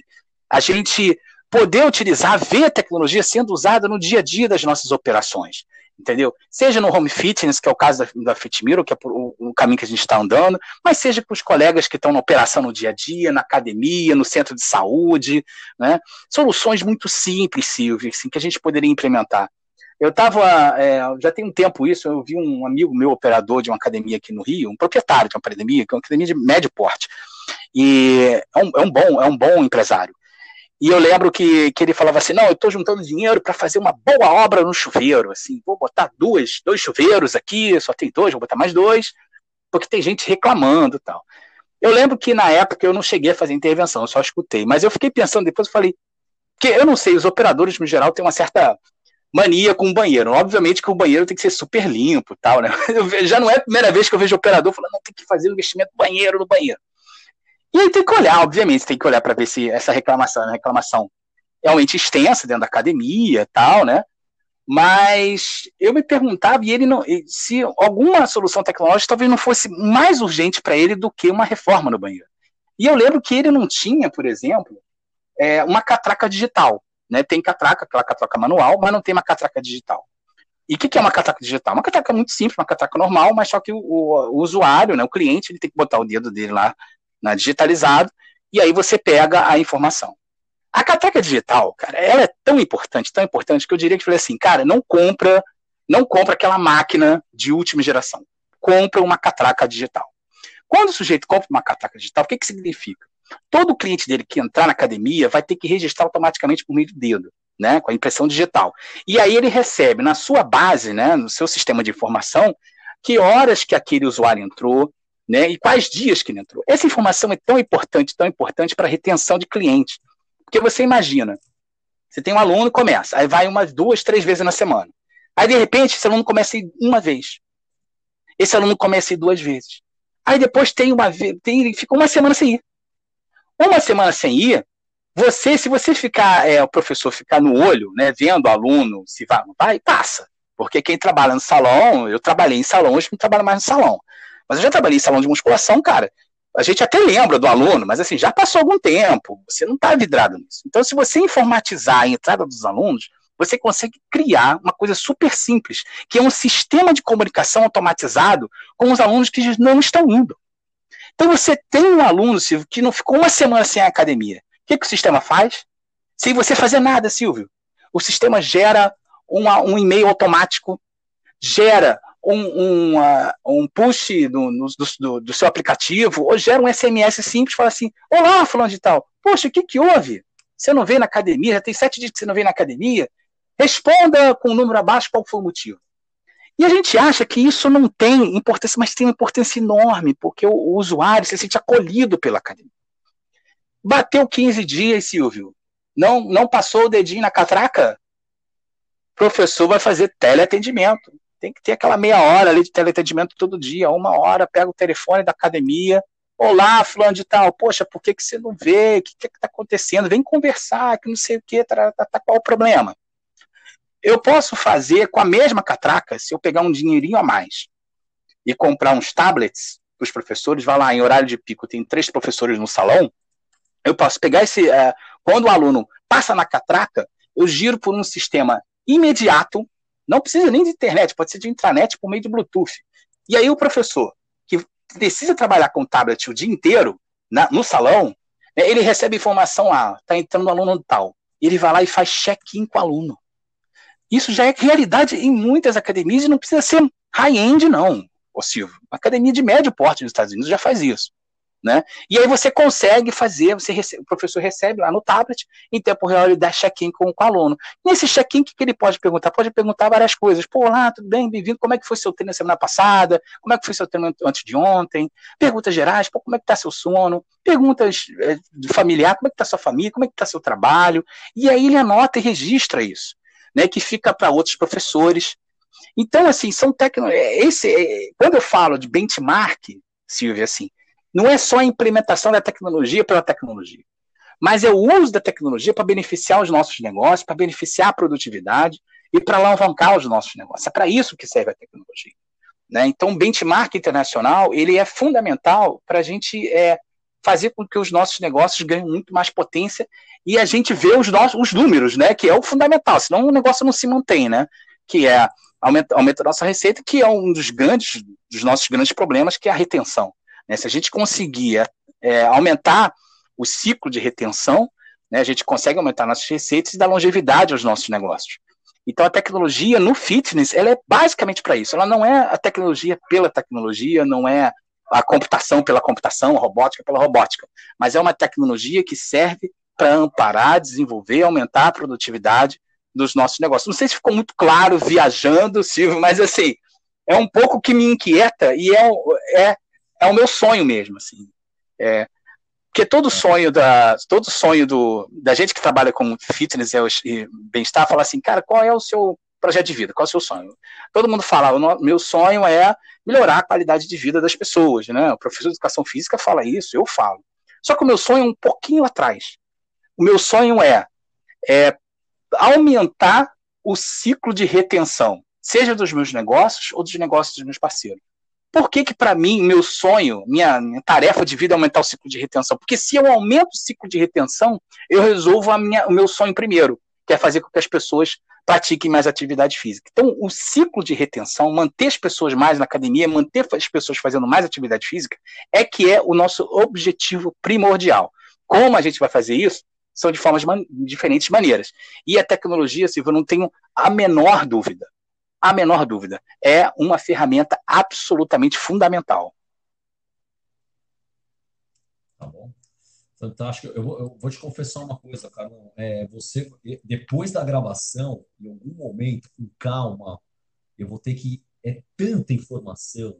a gente poder utilizar, ver a tecnologia sendo usada no dia a dia das nossas operações, entendeu? Seja no home fitness, que é o caso da, da FitMiro, que é o, o, caminho que a gente está andando, mas seja com os colegas que estão na operação no dia a dia, na academia, no centro de saúde, né? Soluções muito simples, Silvio, assim, que a gente poderia implementar. Eu estava, é, já tem um tempo isso, eu vi um amigo meu, operador de uma academia aqui no Rio, um proprietário de uma academia, que é uma academia de médio porte, e é um, é um bom, é um bom empresário. E eu lembro que, que ele falava assim: não, eu estou juntando dinheiro para fazer uma boa obra no chuveiro. Assim, vou botar duas, dois chuveiros aqui, só tem dois, vou botar mais dois, porque tem gente reclamando tal. Eu lembro que na época eu não cheguei a fazer intervenção, eu só escutei. Mas eu fiquei pensando depois, eu falei, que eu não sei, os operadores no geral têm uma certa mania com o banheiro. Obviamente que o banheiro tem que ser super limpo tal, né? Eu, já não é a primeira vez que eu vejo operador falando, não, tem que fazer um investimento banheiro no banheiro. E aí tem que olhar, obviamente, tem que olhar para ver se essa reclamação é uma reclamação realmente extensa dentro da academia tal, né? Mas eu me perguntava e ele não, se alguma solução tecnológica talvez não fosse mais urgente para ele do que uma reforma no banheiro. E eu lembro que ele não tinha, por exemplo, é, uma catraca digital. Né? Tem catraca, aquela catraca manual, mas não tem uma catraca digital. E o que, que, é uma catraca digital? Uma catraca muito simples, uma catraca normal, mas só que o, o, o usuário, né, o cliente, ele tem que botar o dedo dele lá na digitalizado, e aí você pega a informação. A catraca digital, cara, ela é tão importante, tão importante, que eu diria que falei assim, cara, não compra, não compra aquela máquina de última geração. Compra uma catraca digital. Quando o sujeito compra uma catraca digital, o que, que significa? Todo cliente dele que entrar na academia vai ter que registrar automaticamente por meio do dedo, né, com a impressão digital. E aí ele recebe na sua base, né, no seu sistema de informação, que horas que aquele usuário entrou, né, e quais dias que ele entrou. Essa informação é tão importante, tão importante para a retenção de clientes. Porque você imagina, você tem um aluno começa, aí vai umas duas, três vezes na semana. Aí, de repente, esse aluno começa a ir uma vez. Esse aluno começa a ir duas vezes. Aí depois tem uma tem, fica uma semana sem ir. Uma semana sem ir, você, se você ficar, é, o professor ficar no olho, né, vendo o aluno se vai, vai, passa. Porque quem trabalha no salão, eu trabalhei em salão, hoje não trabalho mais no salão. Mas eu já trabalhei em salão de musculação, cara. A gente até lembra do aluno, mas assim, já passou algum tempo, você não está vidrado nisso. Então, se você informatizar a entrada dos alunos, você consegue criar uma coisa super simples, que é um sistema de comunicação automatizado com os alunos que não estão indo. Então você tem um aluno, Silvio, que não ficou uma semana sem a academia. O que, que o sistema faz? Sem você fazer nada, Silvio. O sistema gera uma, um e-mail automático, gera um, um, push do, do, do, seu aplicativo, ou gera um SMS simples, fala assim, olá, fulano de tal, poxa, o que, que houve? Você não veio na academia, já tem sete dias que você não veio na academia, Responda com o um número abaixo qual foi o motivo. E a gente acha que isso não tem importância, mas tem uma importância enorme, porque o, o usuário se sente acolhido pela academia. Bateu 15 dias, Silvio. Não, não passou o dedinho na catraca? Professor vai fazer teleatendimento. Tem que ter aquela meia hora ali de teleatendimento todo dia, uma hora, pega o telefone da academia. Olá, fulano de tal, poxa, por que, que você não vê? O que está acontecendo? Vem conversar, que não sei o que, tá, tá, tá, qual o problema? Eu posso fazer com a mesma catraca, se eu pegar um dinheirinho a mais e comprar uns tablets para os professores, vai lá, em horário de pico, tem três professores no salão, eu posso pegar esse. É, quando o aluno passa na catraca, eu giro por um sistema imediato, não precisa nem de internet, pode ser de intranet por meio de Bluetooth. E aí o professor, que precisa trabalhar com tablet o dia inteiro, na, no salão, né, ele recebe informação lá, está entrando um aluno tal. Ele vai lá e faz check-in com o aluno. Isso já é realidade em muitas academias e não precisa ser high-end, não, Silvio. academia de médio porte nos Estados Unidos já faz isso. Né? E aí você consegue fazer, você recebe, o professor recebe lá no tablet, em tempo real ele dá check-in com, com, o aluno. Nesse check-in, o que, que ele pode perguntar? Pode perguntar várias coisas. Pô, lá, tudo bem, bem-vindo, como é que foi seu treino na semana passada? Como é que foi seu treino antes de ontem? Perguntas gerais, pô, como é que está seu sono? Perguntas é, familiar, como é que está sua família? Como é que está seu trabalho? E aí ele anota e registra isso né, que fica para outros professores. Então, assim, são tecnologias. É, esse, é, quando eu falo de benchmark, Silvia, assim, não é só a implementação da tecnologia pela tecnologia, mas é o uso da tecnologia para beneficiar os nossos negócios, para beneficiar a produtividade e para alavancar os nossos negócios. É para isso que serve a tecnologia. Né? Então, o benchmark internacional ele é fundamental para a gente é, fazer com que os nossos negócios ganhem muito mais potência e a gente vê os, nossos, os números, né? Que é o fundamental, senão o negócio não se mantém, né? Que é aumenta, aumenta a nossa receita, que é um dos grandes, dos nossos grandes problemas, que é a retenção. Né? Se a gente conseguir é, aumentar o ciclo de retenção, né, a gente consegue aumentar nossas receitas e dar longevidade aos nossos negócios. Então a tecnologia no fitness, ela é basicamente para isso. Ela não é a tecnologia pela tecnologia, não é a computação pela computação, a robótica pela robótica, mas é uma tecnologia que serve para amparar, desenvolver, aumentar a produtividade dos nossos negócios. Não sei se ficou muito claro viajando, Silvio, mas assim, é um pouco que me inquieta e é, é, é o meu sonho mesmo, assim. É, porque todo sonho da todo sonho do, da gente que trabalha com fitness e bem-estar fala assim, cara, qual é o seu projeto de vida? Qual é o seu sonho? Todo mundo fala, o meu sonho é melhorar a qualidade de vida das pessoas, né? O professor de educação física fala isso, eu falo. Só que o meu sonho é um pouquinho atrás. O meu sonho é, é aumentar o ciclo de retenção, seja dos meus negócios ou dos negócios dos meus parceiros. Por que que para mim, meu sonho, minha, minha, tarefa de vida é aumentar o ciclo de retenção? Porque se eu aumento o ciclo de retenção, eu resolvo minha, o meu sonho primeiro, que é fazer com que as pessoas pratiquem mais atividade física. Então, o ciclo de retenção, manter as pessoas mais na academia, manter as pessoas fazendo mais atividade física, é que é o nosso objetivo primordial. Como a gente vai fazer isso? São de formas man diferentes maneiras. E a tecnologia, Silvio, eu não tenho a menor dúvida. A menor dúvida. É uma ferramenta absolutamente fundamental.
Tá bom. Fantástico. Eu vou, eu vou te confessar uma coisa, Carlão. É, você, depois da gravação, em algum momento, com calma, eu vou ter que. É tanta informação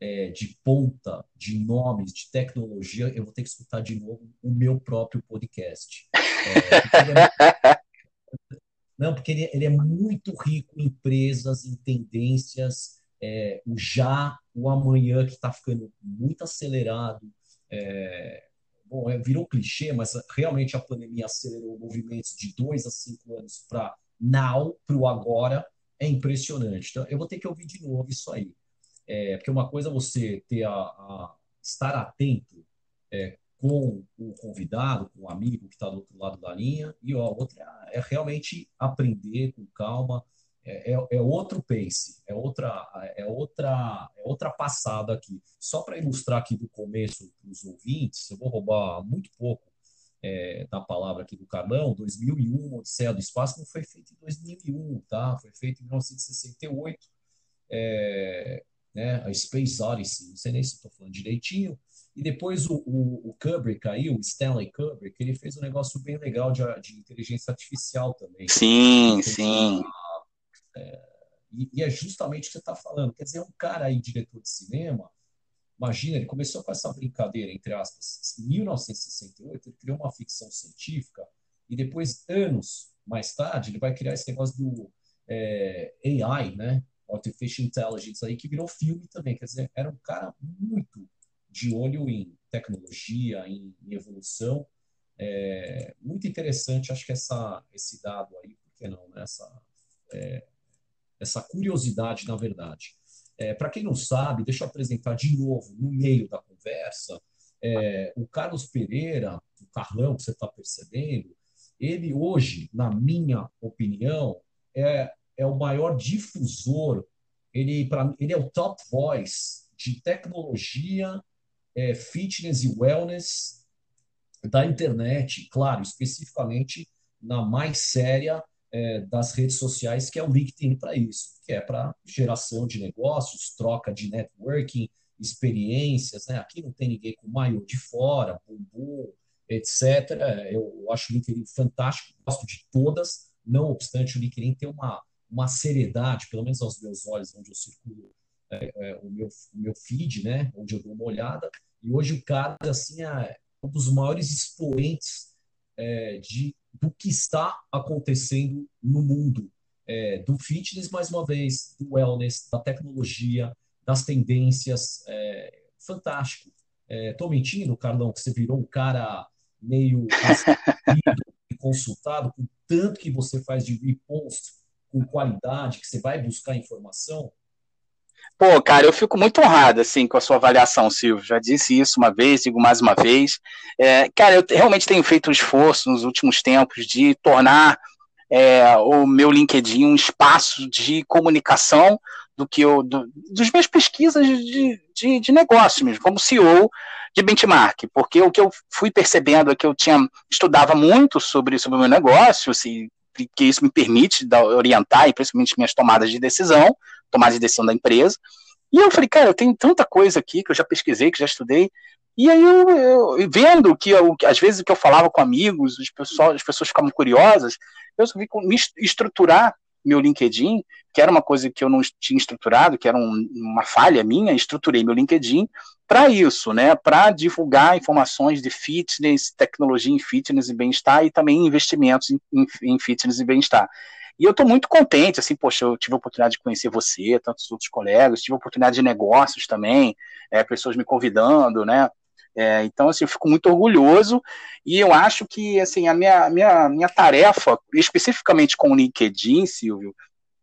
é, de ponta, de nomes, de tecnologia, eu vou ter que escutar de novo o meu próprio podcast. É, não, porque ele, ele, é muito rico em empresas, em tendências, é, o já, o amanhã, que está ficando muito acelerado. É, bom, é, virou clichê, mas realmente a pandemia acelerou movimentos de dois a cinco anos para now, para o agora, é impressionante. Então, eu vou ter que ouvir de novo isso aí. É, porque uma coisa é você ter a, a estar atento é, com o convidado, com o amigo que está do outro lado da linha, e a outra é realmente aprender com calma. É, é, é outro pace, é outra, é outra, é outra passada aqui. Só para ilustrar aqui do começo para os ouvintes, eu vou roubar muito pouco é, da palavra aqui do Carlão, 2001, Odisseia do Espaço, não foi feito em 2001, tá? Foi feito em 1968, é, né? A Space Odyssey, não sei nem se estou falando direitinho. E depois o, o, o, Kubrick aí, o Stanley Kubrick, ele fez um negócio bem legal de, de inteligência artificial também.
Sim, sim.
é, e, e, é justamente o que você está falando. Quer dizer, um cara aí, diretor de cinema, Imagina, ele começou com essa brincadeira, entre aspas, em 1968, ele criou uma ficção científica e depois, anos mais tarde, ele vai criar esse negócio do é, AI, né? Artificial Intelligence, aí, que virou filme também. Quer dizer, era um cara muito de olho em tecnologia, em, em evolução. É, muito interessante, acho que essa, esse dado aí, por que não, né? essa, é, essa curiosidade, na verdade. É, Para quem não sabe, deixa eu apresentar de novo, no meio da conversa, é, o Carlos Pereira, o Carlão, que você está percebendo, ele hoje, na minha opinião, é, é o maior difusor, ele, pra, ele é o top voice de tecnologia, é, fitness e wellness da internet, claro, especificamente na mais séria é, das redes sociais, que é o LinkedIn para isso, que é para geração de negócios, troca de networking, experiências. Né? Aqui não tem ninguém com maior de fora, bumbum, etc. Eu acho o LinkedIn fantástico, gosto de todas, não obstante o LinkedIn ter uma, uma seriedade, pelo menos aos meus olhos, onde eu circulo é, é, o, meu, o meu feed, né? onde eu dou uma olhada, e hoje o cara assim, é um dos maiores expoentes é, de do que está acontecendo no mundo é, do fitness, mais uma vez, do wellness, da tecnologia, das tendências. É, fantástico. Estou é, mentindo, Carlão, que você virou um cara meio consultado com tanto que você faz de repost com qualidade, que você vai buscar informação?
Pô, cara, eu fico muito honrado, assim, com a sua avaliação, Silvio. Já disse isso uma vez, digo mais uma vez. É, cara, eu realmente tenho feito um esforço nos últimos tempos de tornar é, o meu LinkedIn um espaço de comunicação do que eu, do, dos minhas pesquisas de, de, de negócio mesmo, como CEO de benchmark, porque o que eu fui percebendo é que eu tinha estudava muito sobre, sobre o meu negócio, assim, que isso me permite orientar, e principalmente minhas tomadas de decisão, tomada de decisão da empresa. E eu falei, cara, eu tenho tanta coisa aqui que eu já pesquisei, que já estudei. E aí eu, eu vendo que eu, às vezes o que eu falava com amigos, as pessoas, as pessoas ficavam curiosas, eu resolvi me estruturar meu LinkedIn, que era uma coisa que eu não tinha estruturado, que era um, uma falha minha, estruturei meu LinkedIn para isso, né? Para divulgar informações de fitness, tecnologia em fitness e bem-estar e também investimentos em, em, em fitness e bem-estar. E eu estou muito contente, assim, poxa, eu tive a oportunidade de conhecer você, tantos outros colegas, tive a oportunidade de negócios também, é, pessoas me convidando, né? É, então, assim, eu fico muito orgulhoso e eu acho que, assim, a minha, minha, minha tarefa, especificamente com o LinkedIn, Silvio,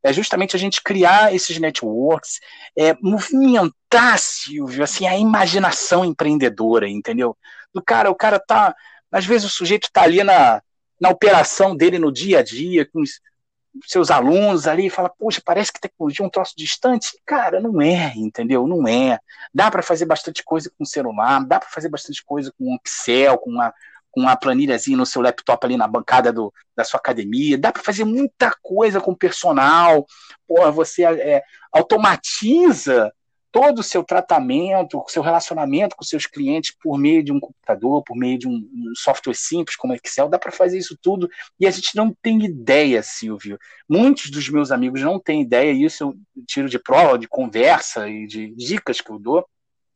é justamente a gente criar esses networks, é, movimentar, Silvio, assim, a imaginação empreendedora, entendeu? Do cara, o cara tá, às vezes o sujeito tá ali na, na operação dele no dia a dia, com os, seus alunos ali e fala, poxa, parece que tecnologia é um troço distante. Cara, não é, entendeu? Não é. Dá para fazer bastante coisa com o celular, dá para fazer bastante coisa com o Excel, com uma, com uma planilhazinha no seu laptop ali na bancada do, da sua academia, dá para fazer muita coisa com personal. Porra, você é, automatiza todo o seu tratamento, o seu relacionamento com seus clientes por meio de um computador, por meio de um, um software simples como Excel, dá para fazer isso tudo e a gente não tem ideia, Silvio. Muitos dos meus amigos não têm ideia, e isso eu tiro de prova, de conversa e de dicas que eu dou,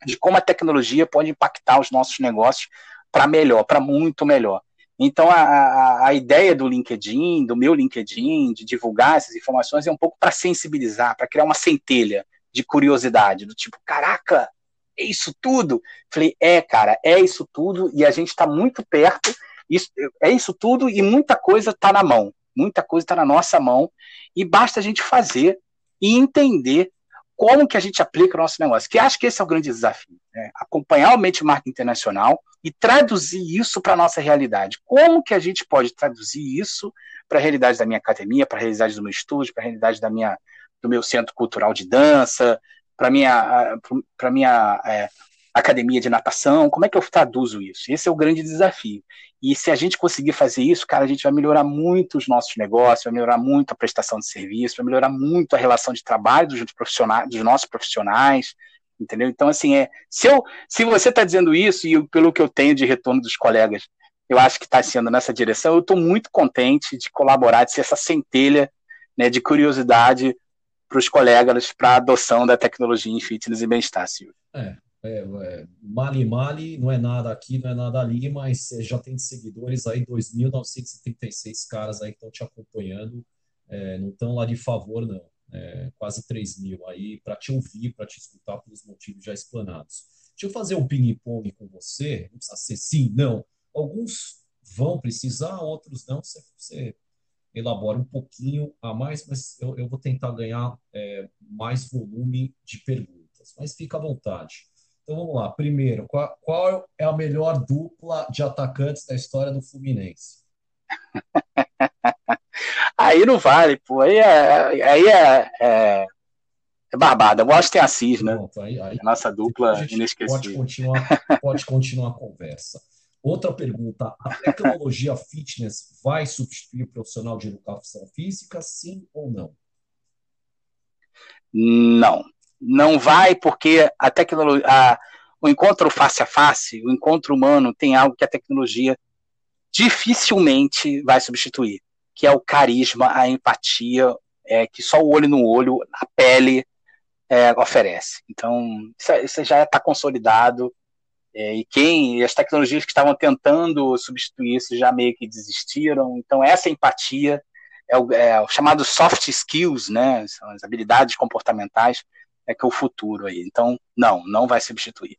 de como a tecnologia pode impactar os nossos negócios para melhor, para muito melhor. Então, a, a, a, ideia do LinkedIn, do meu LinkedIn, de divulgar essas informações é um pouco para sensibilizar, para criar uma centelha de curiosidade, do tipo, caraca, é isso tudo? Falei, é, cara, é isso tudo e a gente está muito perto, isso, é isso tudo e muita coisa está na mão, muita coisa está na nossa mão e basta a gente fazer e entender como que a gente aplica o nosso negócio. Que acho que esse é o grande desafio. Né? Acompanhar o benchmark internacional e traduzir isso para a nossa realidade. Como que a gente pode traduzir isso para a realidade da minha academia, para a realidade do meu estúdio, para a realidade da minha, do meu centro cultural de dança, para minha, para minha é, academia de natação, como é que eu traduzo isso? Esse é o grande desafio. E se a gente conseguir fazer isso, cara, a gente vai melhorar muito os nossos negócios, vai melhorar muito a prestação de serviço, vai melhorar muito a relação de trabalho dos, profissionais, dos nossos profissionais, entendeu? Então, assim, é, se, eu, se você está dizendo isso, e pelo que eu tenho de retorno dos colegas, eu acho que está sendo nessa direção, eu estou muito contente de colaborar, de ser essa centelha né, de curiosidade para os colegas para a adoção da tecnologia em fitness e bem-estar, Silvio.
É, é, é, Mali Mali não é nada aqui, não é nada ali, mas já tem seguidores aí, 2.936 caras aí que estão te acompanhando, é, não estão lá de favor, não. É, quase 3 mil aí para te ouvir, para te escutar pelos motivos já explanados. Deixa eu fazer um ping-pong com você, não precisa ser sim, não. Alguns vão precisar, outros não. Você, você elabora um pouquinho a mais, mas eu, eu vou tentar ganhar é, mais volume de perguntas. Mas fica à vontade. Então vamos lá. Primeiro, qual, qual é a melhor dupla de atacantes da história do Fluminense?
aí não vale, pô. Aí é, aí é, é, é barbada. Washington Assis, né? Pronto, aí, aí, a nossa dupla inesquecível.
Pode continuar, pode continuar a conversa. Outra pergunta: a tecnologia fitness vai substituir o profissional de educação física, sim ou não?
Não, não vai, porque a tecnologia, o encontro face a face, o encontro humano, tem algo que a tecnologia dificilmente vai substituir, que é o carisma, a empatia, é, que só o olho no olho, a pele é, oferece. Então, isso, isso já está consolidado é, e quem, e as tecnologias que estavam tentando substituir isso já meio que desistiram. Então, essa empatia é o, é o chamado soft skills, né? São as habilidades comportamentais, é que é o futuro aí. Então, não, não vai substituir.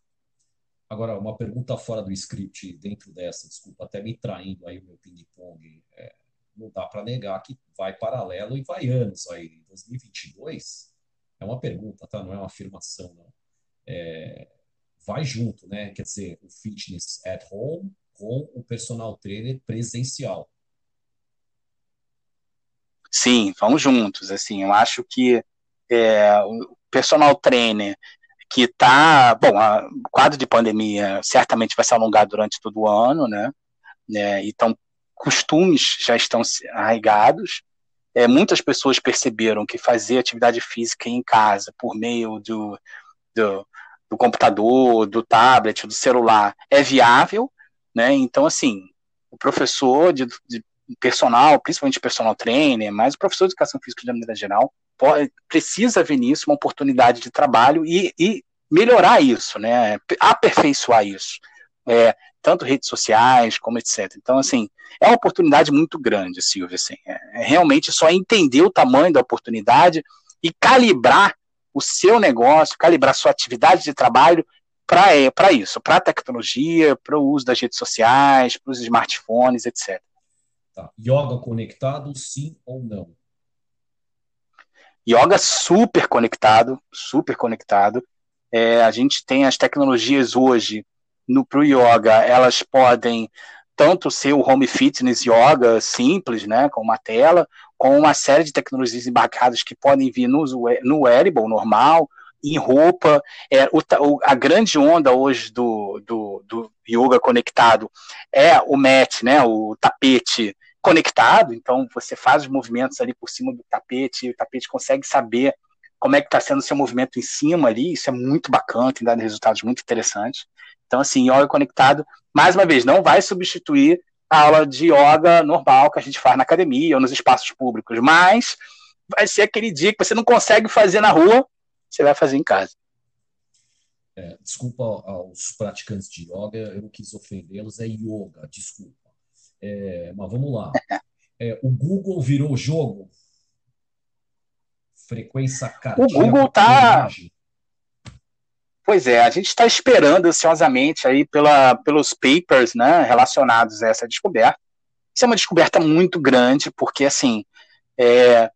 Agora, uma pergunta fora do script, dentro dessa, desculpa, até me traindo aí o meu ping-pong. É, não dá para negar que vai paralelo e vai anos aí. 2022 é uma pergunta, tá? Não é uma afirmação, não. É, vai junto, né? Quer dizer, o fitness at home com o personal trainer presencial.
Sim, vamos juntos. Assim, eu acho que é, o personal trainer que está, bom, o quadro de pandemia certamente vai se alongar durante todo o ano, né? né então, costumes já estão arraigados. É, muitas pessoas perceberam que fazer atividade física em casa por meio do, do do computador, do tablet, do celular é viável, né? Então, assim, o professor de, de personal, principalmente personal trainer, mas o professor de educação física de maneira geral, pode, precisa ver nisso uma oportunidade de trabalho e, e melhorar isso, né? Aperfeiçoar isso. É, tanto redes sociais como etc. Então, assim, é uma oportunidade muito grande, Silvia. Assim, é, é realmente só entender o tamanho da oportunidade e calibrar o seu negócio, calibrar sua atividade de trabalho para é, isso, para a tecnologia, para o uso das redes sociais, para os smartphones, etc.
Tá. Yoga conectado, sim ou não?
Yoga super conectado, super conectado. É, a gente tem as tecnologias hoje no pro yoga, elas podem tanto ser o home fitness yoga simples, né, com uma tela, com uma série de tecnologias embarcadas que podem vir no, no wearable normal, em roupa. É, o, a grande onda hoje do, do, do, yoga conectado é o mat, né, o tapete conectado. Então você faz os movimentos ali por cima do tapete, e o tapete consegue saber como é que está sendo o seu movimento em cima ali. Isso é muito bacana, tem dado resultados muito interessantes. Então, assim, yoga conectado, mais uma vez, não vai substituir a aula de yoga normal que a gente faz na academia ou nos espaços públicos, mas vai ser aquele dia que você não consegue fazer na rua, você vai fazer em casa.
É, desculpa aos praticantes de yoga, eu não quis ofendê-los, é yoga, desculpa. É, mas vamos lá. É, o Google virou jogo? Frequência cardíaca.
O Google está Pois é, a gente está esperando ansiosamente aí pela, pelos papers né, relacionados a essa descoberta. Isso é uma descoberta muito grande, porque assim, é,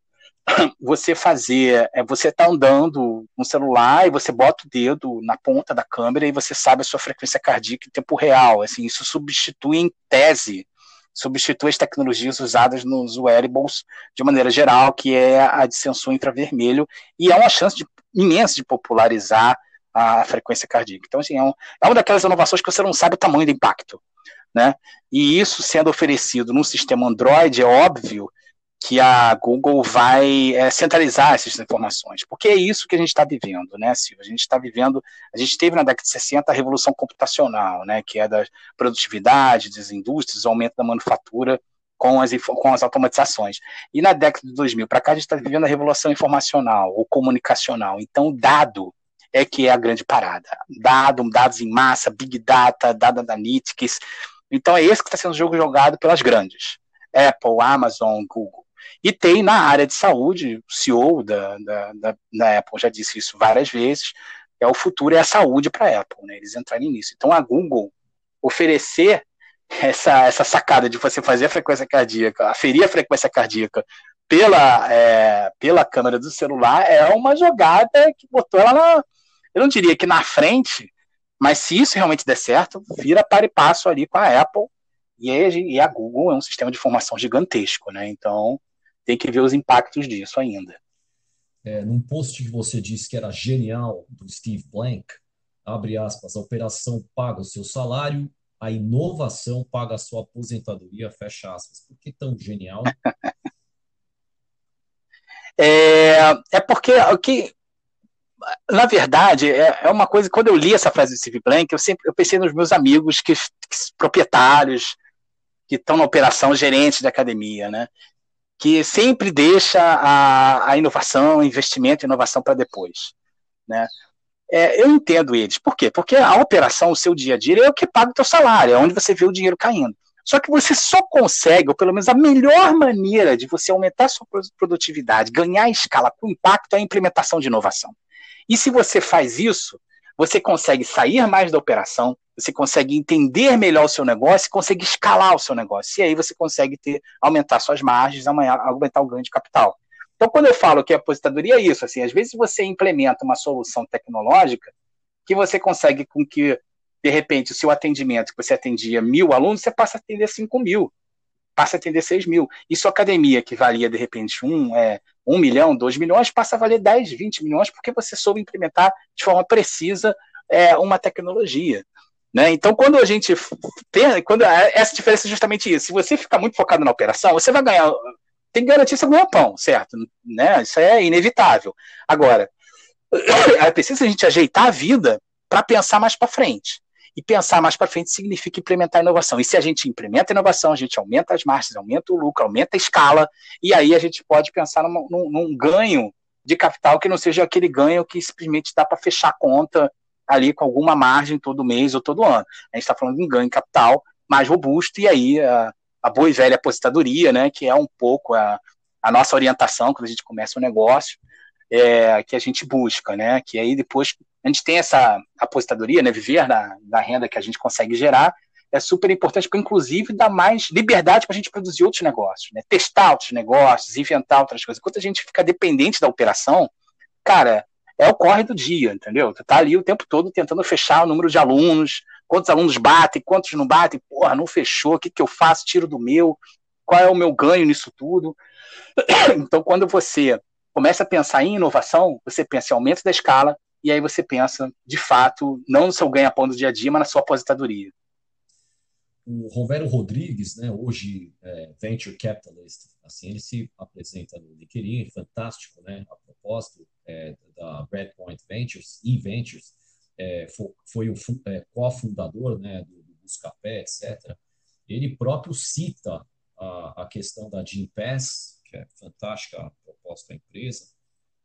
você fazer, é, você tá andando no celular e você bota o dedo na ponta da câmera e você sabe a sua frequência cardíaca em tempo real. Assim, isso substitui em tese, substitui as tecnologias usadas nos wearables de maneira geral, que é a de sensor infravermelho, e é uma chance de, imensa de popularizar a frequência cardíaca. Então, assim, é, um, é uma daquelas inovações que você não sabe o tamanho do impacto. Né? E isso sendo oferecido num sistema Android, é óbvio que a Google vai é, centralizar essas informações, porque é isso que a gente está vivendo, né, Silvia? A gente está vivendo, a gente teve na década de 60 a revolução computacional, né, que é da produtividade, das indústrias, o aumento da manufatura com as, com as automatizações. E na década de 2000 para cá, a gente está vivendo a revolução informacional ou comunicacional. Então, dado é que é a grande parada. Dado, dados em massa, Big Data, Data Analytics. Então, é esse que está sendo jogo jogado pelas grandes. Apple, Amazon, Google. E tem na área de saúde, o CEO da, da, da, da Apple já disse isso várias vezes, é o futuro é a saúde para a Apple, né? Eles entrarem nisso. Então a Google oferecer essa, essa sacada de você fazer a frequência cardíaca, aferir a frequência cardíaca pela, é, pela câmera do celular é uma jogada que botou ela na. Eu não diria que na frente, mas se isso realmente der certo, vira para e passo ali com a Apple. E, e a Google é um sistema de informação gigantesco, né? Então, tem que ver os impactos disso ainda.
É, num post que você disse que era genial, do Steve Blank, abre aspas, a operação paga o seu salário, a inovação paga a sua aposentadoria, fecha aspas. Por que tão genial?
é, é porque o que na verdade, é, é, uma coisa. Quando eu li essa frase do Steve Blank, eu sempre eu pensei nos meus amigos que, que proprietários que estão na operação, gerentes da academia, né? que sempre deixa a, a inovação, investimento e inovação para depois. Né? É, eu entendo eles. Por quê? Porque a operação, o seu dia a dia, é o que paga o teu salário, é onde você vê o dinheiro caindo. Só que você só consegue, ou pelo menos a melhor maneira de você aumentar a sua produtividade, ganhar escala com impacto, é a implementação de inovação. E se você faz isso, você consegue sair mais da operação, você consegue entender melhor o seu negócio, consegue escalar o seu negócio. E aí você consegue ter, aumentar suas margens, aumentar o ganho de capital. Então, quando eu falo que a aposentadoria é isso, assim, às vezes você implementa uma solução tecnológica que você consegue com que, de repente, o seu atendimento, que você atendia mil alunos, você passa a atender cinco mil, passa a atender seis mil. E sua academia, que valia, de repente, um, é, um milhão, dois milhões, passa a valer 10, 20 milhões, porque você soube implementar de forma precisa é, uma tecnologia. Né? Então, quando a gente tem, quando essa diferença é justamente isso. Se você ficar muito focado na operação, você vai ganhar, tem que garantir seu ganha-pão, certo? Né? Isso é inevitável. Agora, é preciso a gente ajeitar a vida para pensar mais para frente. E pensar mais para frente significa implementar inovação. E se a gente implementa inovação, a gente aumenta as margens, aumenta o lucro, aumenta a escala, e aí a gente pode pensar num, num, num ganho de capital que não seja aquele ganho que simplesmente dá para fechar a conta ali com alguma margem todo mês ou todo ano. A gente está falando de um ganho capital mais robusto, e aí a, a boa e velha aposentadoria, né, que é um pouco a, a nossa orientação quando a gente começa um negócio, é, que a gente busca, né, que aí depois a gente tem essa aposentadoria, né, viver da, da renda que a gente consegue gerar, é super importante, porque inclusive dá mais liberdade para a gente produzir outros negócios, né, testar outros negócios, inventar outras coisas. Enquanto a gente fica dependente da operação, cara, é o corre do dia, entendeu? Tu tá ali o tempo todo tentando fechar o número de alunos, quantos alunos batem, quantos não batem, porra, não fechou, o que, que eu faço? Tiro do meu, qual é o meu ganho nisso tudo? Então, quando você começa a pensar em inovação, você pensa em aumento da escala, e aí você pensa, de fato, não no seu ganha-pão do dia a dia, mas na sua aposentadoria.
O Romero Rodrigues, né, hoje é, Venture Capitalist, assim ele se apresenta no LinkedIn, fantástico, né, a propósito, é, da Breadpoint Ventures, e-Ventures, é, foi, foi, o é, cofundador né, do, do Buscapé, etc. Ele próprio cita a, a questão da Jim Pass, que é fantástica a proposta da empresa,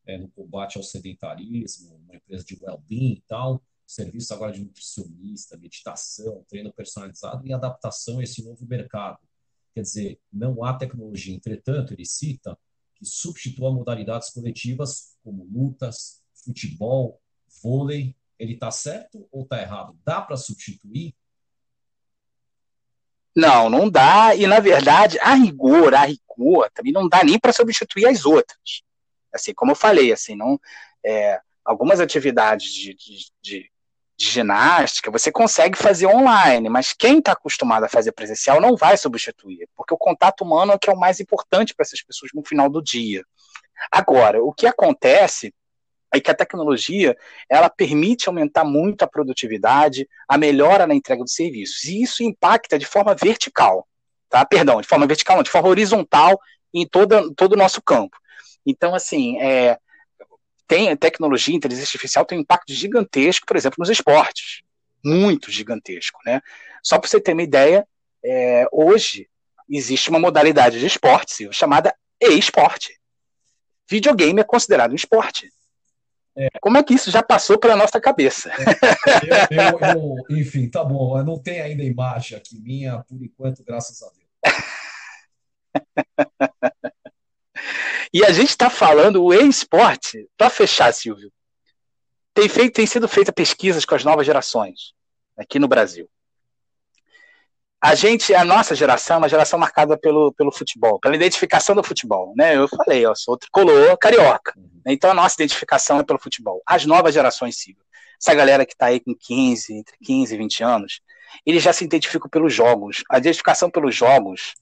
é, no combate ao sedentarismo, uma empresa de well-being e tal, serviço agora de nutricionista, meditação, treino personalizado e adaptação a esse novo mercado. Quer dizer, não há tecnologia. Entretanto, ele cita que substitua modalidades coletivas como lutas, futebol, vôlei. Ele está certo ou está errado? Dá para substituir?
Não, não dá. E na verdade, a rigor, a rigor, também não dá nem para substituir as outras. Assim, como eu falei, assim, não, é, algumas atividades de, de, de, de, ginástica você consegue fazer online, mas quem está acostumado a fazer presencial não vai substituir, porque o contato humano é que é o mais importante para essas pessoas no final do dia. Agora, o que acontece é que a tecnologia ela permite aumentar muito a produtividade, a melhora na entrega de serviços, e isso impacta de forma vertical, tá? Perdão, de forma vertical, não, de forma horizontal em toda, todo o nosso campo. Então, assim, é, tem tecnologia, inteligência artificial tem um impacto gigantesco, por exemplo, nos esportes. Muito gigantesco, né? Só para você ter uma ideia, é, hoje existe uma modalidade de esporte chamada e-esporte. Videogame é considerado um esporte. É. Como é que isso já passou pela nossa cabeça?
É, eu, eu, eu, enfim, tá bom. Não tem ainda imagem aqui minha, por enquanto, graças a
Deus. E a gente está falando o e-esporte, para fechar, Silvio, tem, feito, tem sido feita pesquisas com as novas gerações aqui no Brasil. A gente, a nossa geração é uma geração marcada pelo, pelo futebol, pela identificação do futebol. Né? Eu falei, eu sou tricolor carioca. Uhum. Então a nossa identificação é pelo futebol. As novas gerações, Silvio, essa galera que está aí com 15, entre 15 e 20 anos, eles já se identificam pelos jogos. A identificação pelos jogos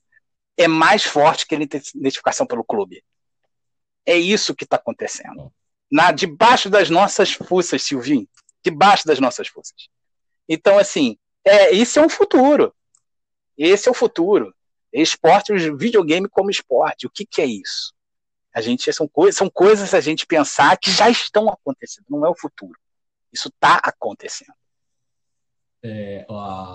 é mais forte que a identificação pelo clube. É isso que está acontecendo. Na, debaixo das nossas fuças, Silvinho. Debaixo das nossas fuças. Então, assim, é, isso é um futuro. Esse é o futuro. Esporte, videogame como esporte. O que, que é isso? A gente são, coi são coisas a gente pensar que já estão acontecendo, não é o futuro. Isso está acontecendo.
É,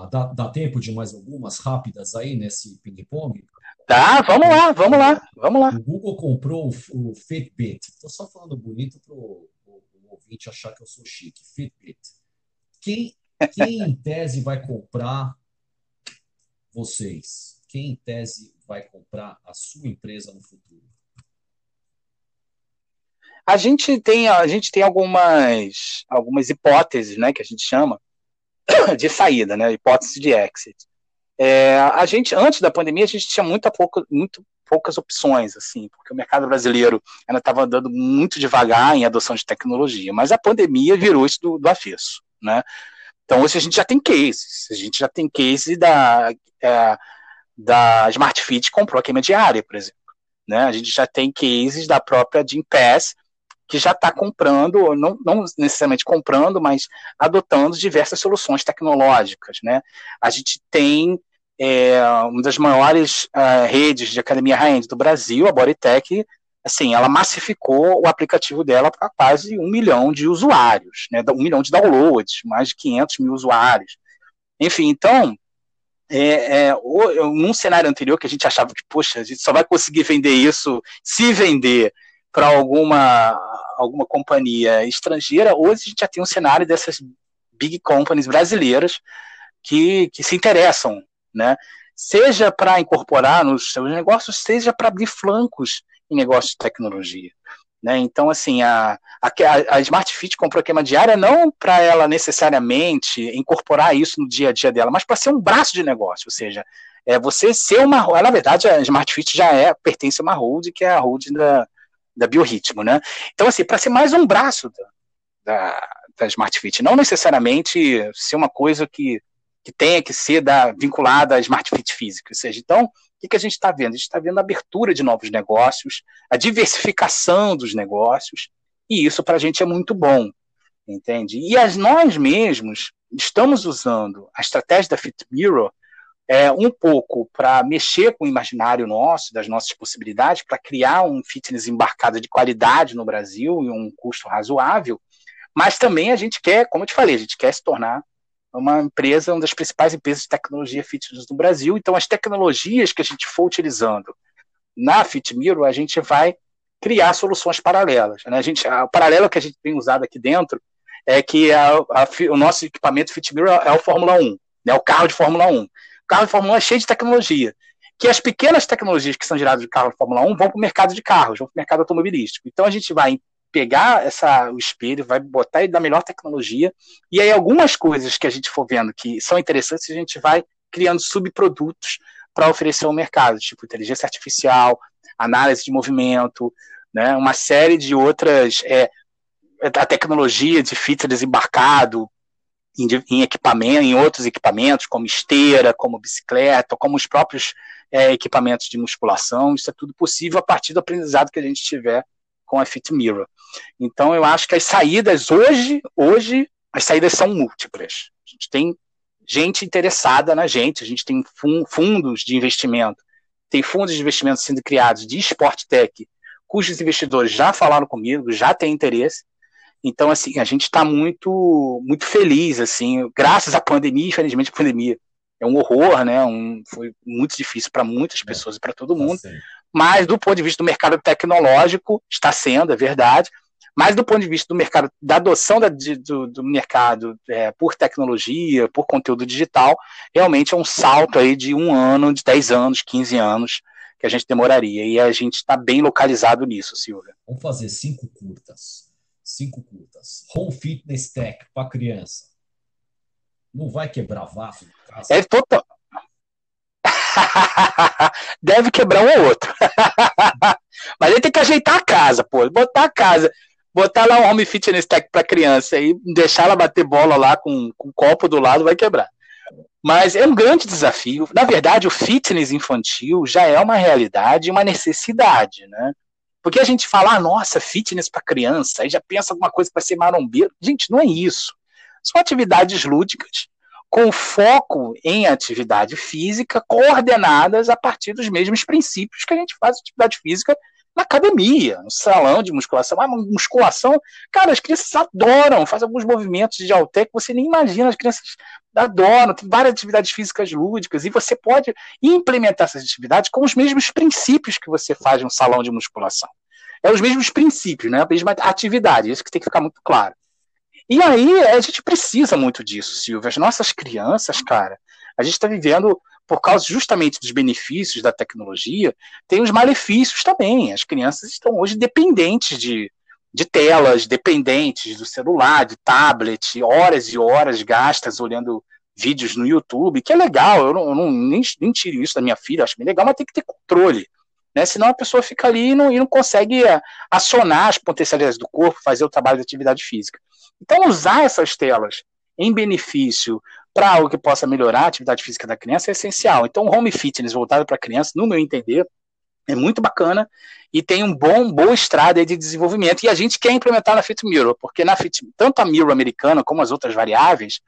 dá, dá, tempo de mais algumas rápidas aí nesse ping-pong?
Tá, vamos lá, vamos lá, vamos lá.
O Google comprou o, o Fitbit. Estou só falando bonito para o ouvinte achar que eu sou chique. Fitbit. Quem, quem em tese vai comprar vocês? Quem em tese vai comprar a sua empresa no futuro?
A gente tem, a gente tem algumas, algumas hipóteses, né, que a gente chama de saída, né, hipótese de exit. É, a gente, antes da pandemia, a gente tinha muita pouca, muito poucas opções, assim, porque o mercado brasileiro ainda estava andando muito devagar em adoção de tecnologia, mas a pandemia virou isso do, do avesso, né? Então hoje a gente já tem cases, a gente já tem case da, é, da Smart Fit comprou a queima diária, por exemplo, né? A gente já tem cases da própria Jim Pass que já está comprando, não, não, necessariamente comprando, mas adotando diversas soluções tecnológicas. Né? A gente tem é, uma das maiores uh, redes de academia high-end do Brasil, a Bodytech, assim, ela massificou o aplicativo dela para quase um milhão de usuários, né? um milhão de downloads, mais de 500 mil usuários. Enfim, então, é, é, num cenário anterior que a gente achava que, poxa, a gente só vai conseguir vender isso se vender para alguma, alguma companhia estrangeira, hoje a gente já tem um cenário dessas big companies brasileiras que, que se interessam, né? seja para incorporar nos seus negócios, seja para abrir flancos em negócios de tecnologia. Né? Então, assim, a, a, a Smart Fit comprou a queima diária não para ela necessariamente incorporar isso no dia a dia dela, mas para ser um braço de negócio, ou seja, é você ser uma. Na verdade, a Smart Fit já é pertence a uma hold, que é a hold da, da biorritmo, né? Então, assim, para ser mais um braço da, da, Smart Fit, não necessariamente ser uma coisa que, que tenha que ser da, vinculada à Smart Fit física, ou seja, então, o que, que a gente está vendo? A gente está vendo a abertura de novos negócios, a diversificação dos negócios, e isso para a gente é muito bom, entende? E as, nós mesmos estamos usando a estratégia da Fit Mirror é, um pouco para mexer com o imaginário nosso, das nossas possibilidades, para criar um fitness embarcado de qualidade no Brasil e um custo razoável, mas também a gente quer, como eu te falei, a gente quer se tornar uma empresa, uma das principais empresas de tecnologia fitness do Brasil. Então, as tecnologias que a gente for utilizando na FitMiro, a gente vai criar soluções paralelas. Né? A gente, a, o paralelo que a gente tem usado aqui dentro é que a, a, o nosso equipamento FitMiro é, é o Fórmula 1, né? o carro de Fórmula 1 carro de Fórmula 1 é cheio de tecnologia. Que as pequenas tecnologias que são geradas de carro de Fórmula 1 vão para o mercado de carros, vão para o mercado automobilístico. Então a gente vai pegar essa, o espelho, vai botar ele da melhor tecnologia, e aí algumas coisas que a gente for vendo que são interessantes, a gente vai criando subprodutos para oferecer ao mercado, tipo inteligência artificial, análise de movimento, né? Uma série de outras é, a tecnologia de fitness embarcado em, em equipamento, em outros equipamentos, como esteira, como bicicleta, como os próprios é, equipamentos de musculação. Isso é tudo possível a partir do aprendizado que a gente tiver com a Fit Mirror. Então, eu acho que as saídas hoje, hoje, as saídas são múltiplas. A gente tem gente interessada na gente, a gente tem fundos de investimento, tem fundos de investimento sendo criados de Sport Tech, cujos investidores já falaram comigo, já têm interesse. Então, assim, a gente está muito, muito feliz, assim, graças à pandemia, infelizmente a pandemia é um horror, né? Um, foi muito difícil para muitas é. pessoas é, e para todo tá mundo. Tá mas do ponto de vista do mercado tecnológico, está sendo, é verdade. Mas do ponto de vista do mercado, da adoção da, do, do, mercado é, por tecnologia, por conteúdo digital, realmente é um salto aí de um ano, de 10 anos, 15 anos, que a gente demoraria. E a gente está bem localizado nisso, Silvia.
Vamos fazer cinco curtas. Cinco curtas. Home Fitness Tech para criança. Não vai quebrar vaso
casa? É total. Deve quebrar um ou outro. Mas ele tem que ajeitar a casa, pô. Botar a casa, botar lá um home fitness tech para criança e deixar ela bater bola lá com, com um copo do lado, vai quebrar. Mas é um grande desafio. Na verdade, o fitness infantil já é uma realidade, uma necessidade, né? Porque a gente fala, ah, nossa, fitness para criança, aí já pensa alguma coisa para ser marombeiro. Gente, não é isso. São atividades lúdicas com foco em atividade física, coordenadas a partir dos mesmos princípios que a gente faz atividade física na academia, no salão de musculação. Musculação, cara, as crianças adoram, fazem alguns movimentos de halter que você nem imagina, as crianças adoram, tem várias atividades físicas lúdicas, e você pode implementar essas atividades com os mesmos princípios que você faz no salão de musculação. É os mesmos princípios, né? a mesma atividade, isso que tem que ficar muito claro. E aí a gente precisa muito disso, Silvia. As nossas crianças, cara, a gente está vivendo por causa justamente dos benefícios da tecnologia, tem os malefícios também. As crianças estão hoje dependentes de, de telas, dependentes do celular, de tablet, horas e horas gastas olhando vídeos no YouTube, que é legal, eu não, eu não nem, nem tiro isso da minha filha, acho bem legal, mas tem que ter controle. Né? Senão a pessoa fica ali e não, e não consegue é, acionar as potencialidades do corpo, fazer o trabalho de atividade física. Então, usar essas telas em benefício para algo que possa melhorar a atividade física da criança é essencial. Então, o home fitness voltado para criança, no meu entender, é muito bacana e tem um bom boa estrada de desenvolvimento. E a gente quer implementar na Fit Mirror, porque na Fit, tanto a Mirror americana como as outras variáveis,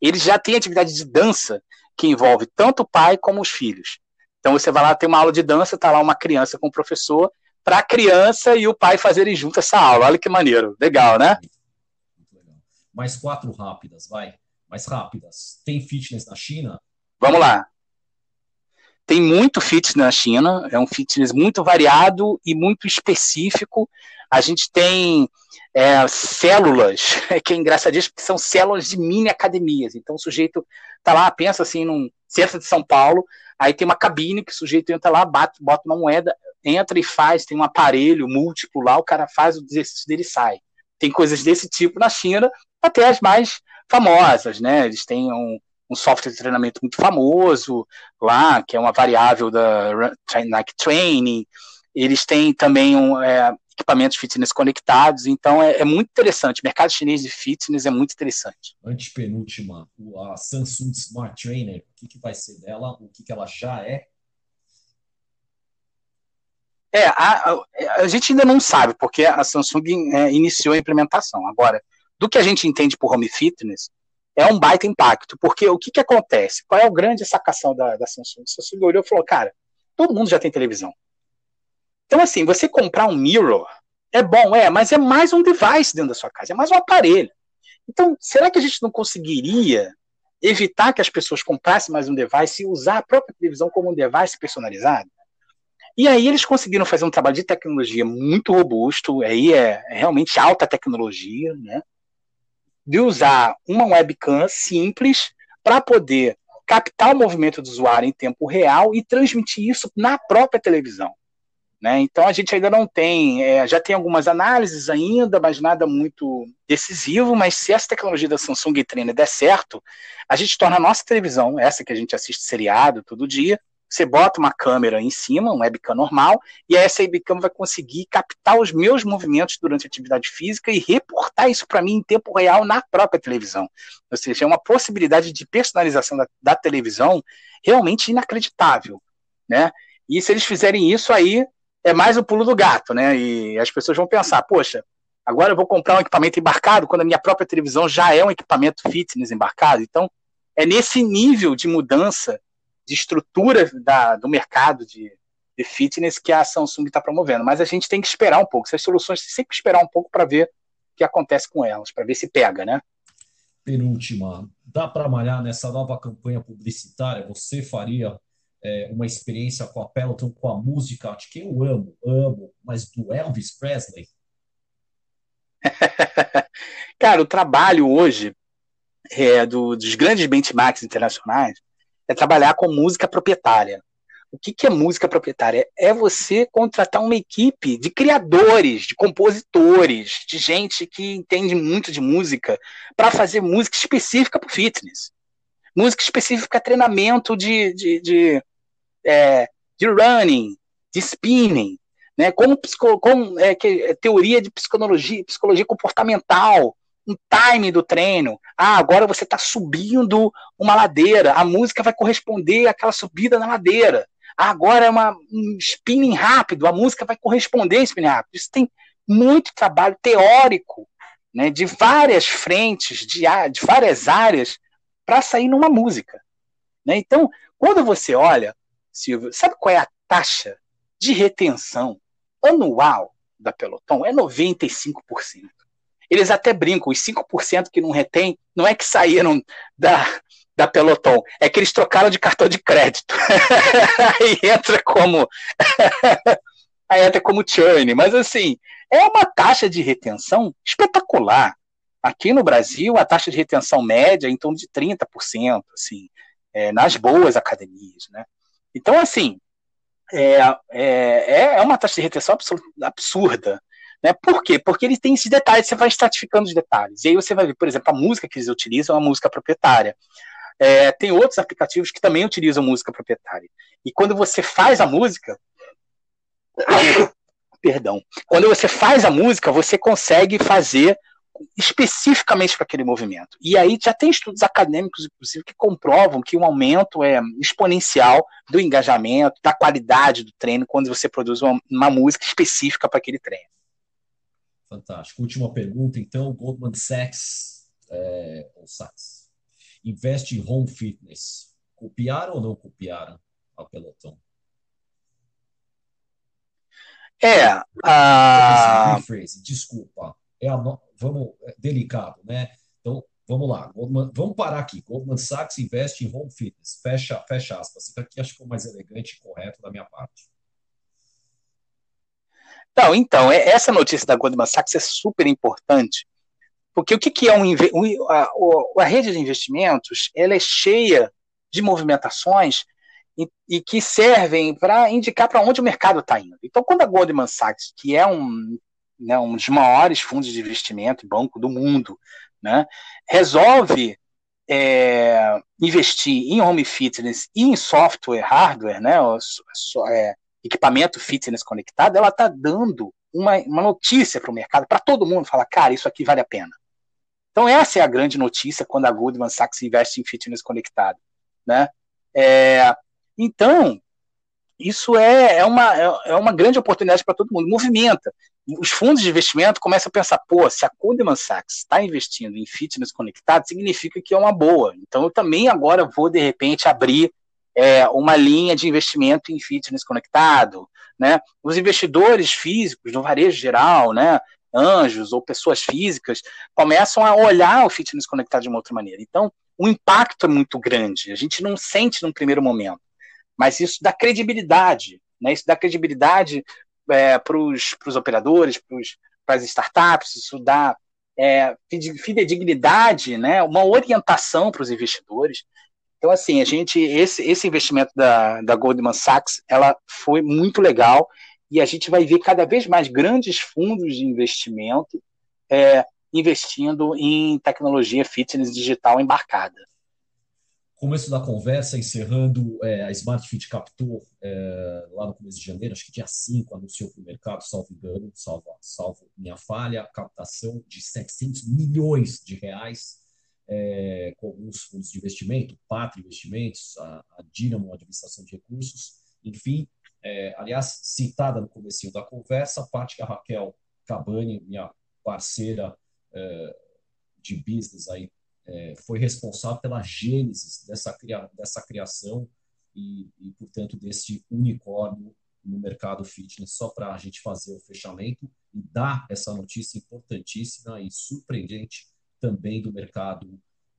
eles já têm atividade de dança que envolve tanto o pai como os filhos. Então você vai lá, tem uma aula de dança, tá lá uma criança com o professor, para a criança e o pai fazerem junto essa aula. Olha que maneiro. Legal, né?
Mais quatro rápidas, vai. Mais rápidas. Tem fitness na China?
Vamos lá. Tem muito fitness na China, é um fitness muito variado e muito específico. A gente tem é, células, que é engraçadíssimo, porque são células de mini academias. Então o sujeito tá lá, pensa assim, num centro de São Paulo, Aí tem uma cabine que o sujeito entra lá, bate, bota uma moeda, entra e faz, tem um aparelho múltiplo lá, o cara faz o exercício dele e sai. Tem coisas desse tipo na China, até as mais famosas, né? Eles têm um, um software de treinamento muito famoso lá, que é uma variável da Nike Training. Eles têm também um, é, equipamentos fitness conectados, então é, é, muito interessante. O mercado chinês de fitness é muito interessante.
Antepenúltima, a Samsung Smart Trainer, o que, que vai ser dela? O que, que ela já é?
É, a, a, a gente ainda não sabe, porque a Samsung é, iniciou a implementação. Agora, do que a gente entende por home fitness, é um baita impacto, porque o que, que acontece? Qual é o grande sacação da, da Samsung? A Samsung olhou e falou, cara, todo mundo já tem televisão. Então, assim, você comprar um mirror é bom, é, mas é mais um device dentro da sua casa, é mais um aparelho. Então, será que a gente não conseguiria evitar que as pessoas comprassem mais um device e usar a própria televisão como um device personalizado? E aí eles conseguiram fazer um trabalho de tecnologia muito robusto, aí é, realmente alta tecnologia, né? De usar uma webcam simples para poder captar o movimento do usuário em tempo real e transmitir isso na própria televisão. Né? Então a gente ainda não tem, é, já tem algumas análises ainda, mas nada muito decisivo. Mas se essa tecnologia da Samsung Trainer der certo, a gente torna a nossa televisão, essa que a gente assiste seriado todo dia, Você bota uma câmera em cima, um webcam normal, e essa webcam vai conseguir captar os meus movimentos durante a atividade física e reportar isso para mim em tempo real na própria televisão. Ou seja, é uma possibilidade de personalização da, da televisão realmente inacreditável, né? E se eles fizerem isso aí, é mais o pulo do gato, né? E as pessoas vão pensar, poxa, agora eu vou comprar um equipamento embarcado quando a minha própria televisão já é um equipamento fitness embarcado. Então, é nesse nível de mudança de estrutura da, do mercado de, de fitness que a Samsung está promovendo. Mas a gente tem que esperar um pouco. Essas soluções tem sempre que esperar um pouco para ver o que acontece com elas, para ver se pega, né?
Penúltima, dá para malhar nessa nova campanha publicitária? Você faria é, uma experiência com a Peloton, com a música que eu amo, amo, mas do Elvis Presley?
Cara, o trabalho hoje é, do, dos grandes benchmarks internacionais é trabalhar com música proprietária. O que, que é música proprietária? É você contratar uma equipe de criadores, de compositores, de gente que entende muito de música, para fazer música específica para o fitness. Música específica treinamento de, de, de, é, de running, de spinning, né? como, como é, que, é, teoria de psicologia, psicologia comportamental, um time do treino. Ah, agora você está subindo uma ladeira, a música vai corresponder àquela subida na ladeira. Ah, agora é uma, um spinning rápido, a música vai corresponder ao spinning rápido. Isso tem muito trabalho teórico, né, de várias frentes, de, de várias áreas, para sair numa música. Né? Então, quando você olha, Silvio, sabe qual é a taxa de retenção anual da Peloton? É 95%. Eles até brincam, os 5% que não retém, não é que saíram da, da Peloton, é que eles trocaram de cartão de crédito. aí entra como. aí entra como churn. Mas assim, é uma taxa de retenção espetacular. Aqui no Brasil, a taxa de retenção média é em torno de 30%, assim, é, nas boas academias. Né? Então, assim, é, é, é uma taxa de retenção absurda. Né? Por quê? Porque ele tem esses detalhes, você vai estratificando os detalhes. E aí você vai ver, por exemplo, a música que eles utilizam é uma música proprietária. É, tem outros aplicativos que também utilizam música proprietária. E quando você faz a música. Perdão. Quando você faz a música, você consegue fazer especificamente para aquele movimento. E aí já tem estudos acadêmicos, inclusive, que comprovam que um aumento é exponencial do engajamento, da qualidade do treino, quando você produz uma, uma música específica para aquele treino.
Fantástico. Última pergunta, então. Goldman Sachs, é, ou Sachs, investe em home fitness. Copiaram ou não copiaram a Peloton?
É. A...
Desculpa. É a no... Vamos, é delicado, né? Então, vamos lá. Goldman... Vamos parar aqui. Goldman Sachs investe em home fitness. Fecha, fecha aspas. Isso aqui acho que foi mais elegante e correto da minha parte.
Não, então, é, essa notícia da Goldman Sachs é super importante, porque o que, que é um, um a, a, rede de investimentos, ela é cheia de movimentações e, e que servem para indicar para onde o mercado está indo. Então, quando a Goldman Sachs, que é um, né, um dos maiores fundos de investimento, banco do mundo, né, resolve é, investir em home fitness e em software, hardware, né, é, equipamento fitness conectado, ela está dando uma, uma notícia para o mercado, para todo mundo falar, cara, isso aqui vale a pena. Então essa é a grande notícia quando a Goldman Sachs investe em fitness conectado, né? É, então isso é, é, uma, é, é uma grande oportunidade para todo mundo. Movimenta. Os fundos de investimento começam a pensar, pô, se a Goldman Sachs está investindo em fitness conectado, significa que é uma boa. Então eu também agora vou de repente abrir é, uma linha de investimento em fitness conectado, né? Os investidores físicos, no varejo geral, né? Anjos ou pessoas físicas começam a olhar o fitness conectado de uma outra maneira. Então, o impacto é muito grande. A gente não sente num primeiro momento, mas isso dá credibilidade, né? Isso dá credibilidade é, para os operadores, para as startups. Isso dá é, fidedignidade, né? Uma orientação para os investidores. Então, assim, a gente, esse, esse investimento da, da Goldman Sachs, ela foi muito legal e a gente vai ver cada vez mais grandes fundos de investimento é, investindo em tecnologia fitness digital embarcada.
começo da conversa, encerrando, é, a Smart Fit captou é, lá no começo de janeiro, acho que dia 5, anunciou para o mercado, salvo engano, salvo, salvo minha falha, captação de 700 milhões de reais é, com alguns fundos de investimento, Pátria Investimentos, a, a Dynamo Administração de Recursos, enfim, é, aliás, citada no começo da conversa, a parte que a Raquel Cabani, minha parceira é, de business aí, é, foi responsável pela gênese dessa, cria, dessa criação e, e, portanto, desse unicórnio no mercado fitness, só para a gente fazer o fechamento e dar essa notícia importantíssima e surpreendente também do mercado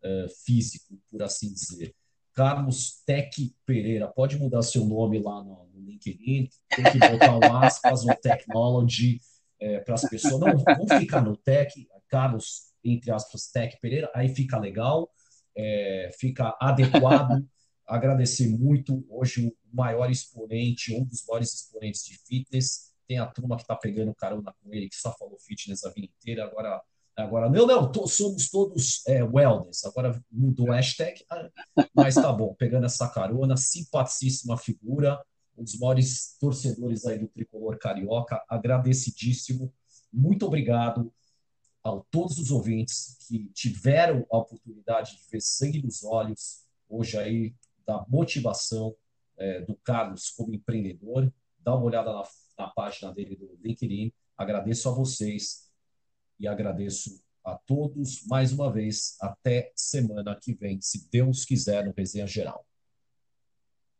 uh, físico, por assim dizer. Carlos Tec Pereira, pode mudar seu nome lá no, no LinkedIn, tem que botar um aspas, um technology é, para as pessoas. Não, vamos ficar no Tech, Carlos, entre aspas, Tec Pereira, aí fica legal, é, fica adequado. Agradecer muito. Hoje, o maior exponente, um dos maiores exponentes de fitness. Tem a turma que está pegando carona com ele, que só falou fitness a vida inteira. Agora, Agora, não, não, to, somos todos é, wellness. Agora mudou o hashtag, ah, mas tá bom, pegando essa carona, simpaticíssima figura, um dos maiores torcedores aí do tricolor carioca, agradecidíssimo. Muito obrigado a todos os ouvintes que tiveram a oportunidade de ver sangue nos olhos hoje aí da motivação é, do Carlos como empreendedor. Dá uma olhada na, na página dele do LinkedIn. Agradeço a vocês e agradeço a todos mais uma vez. Até semana que vem, se Deus quiser, no Resenha Geral.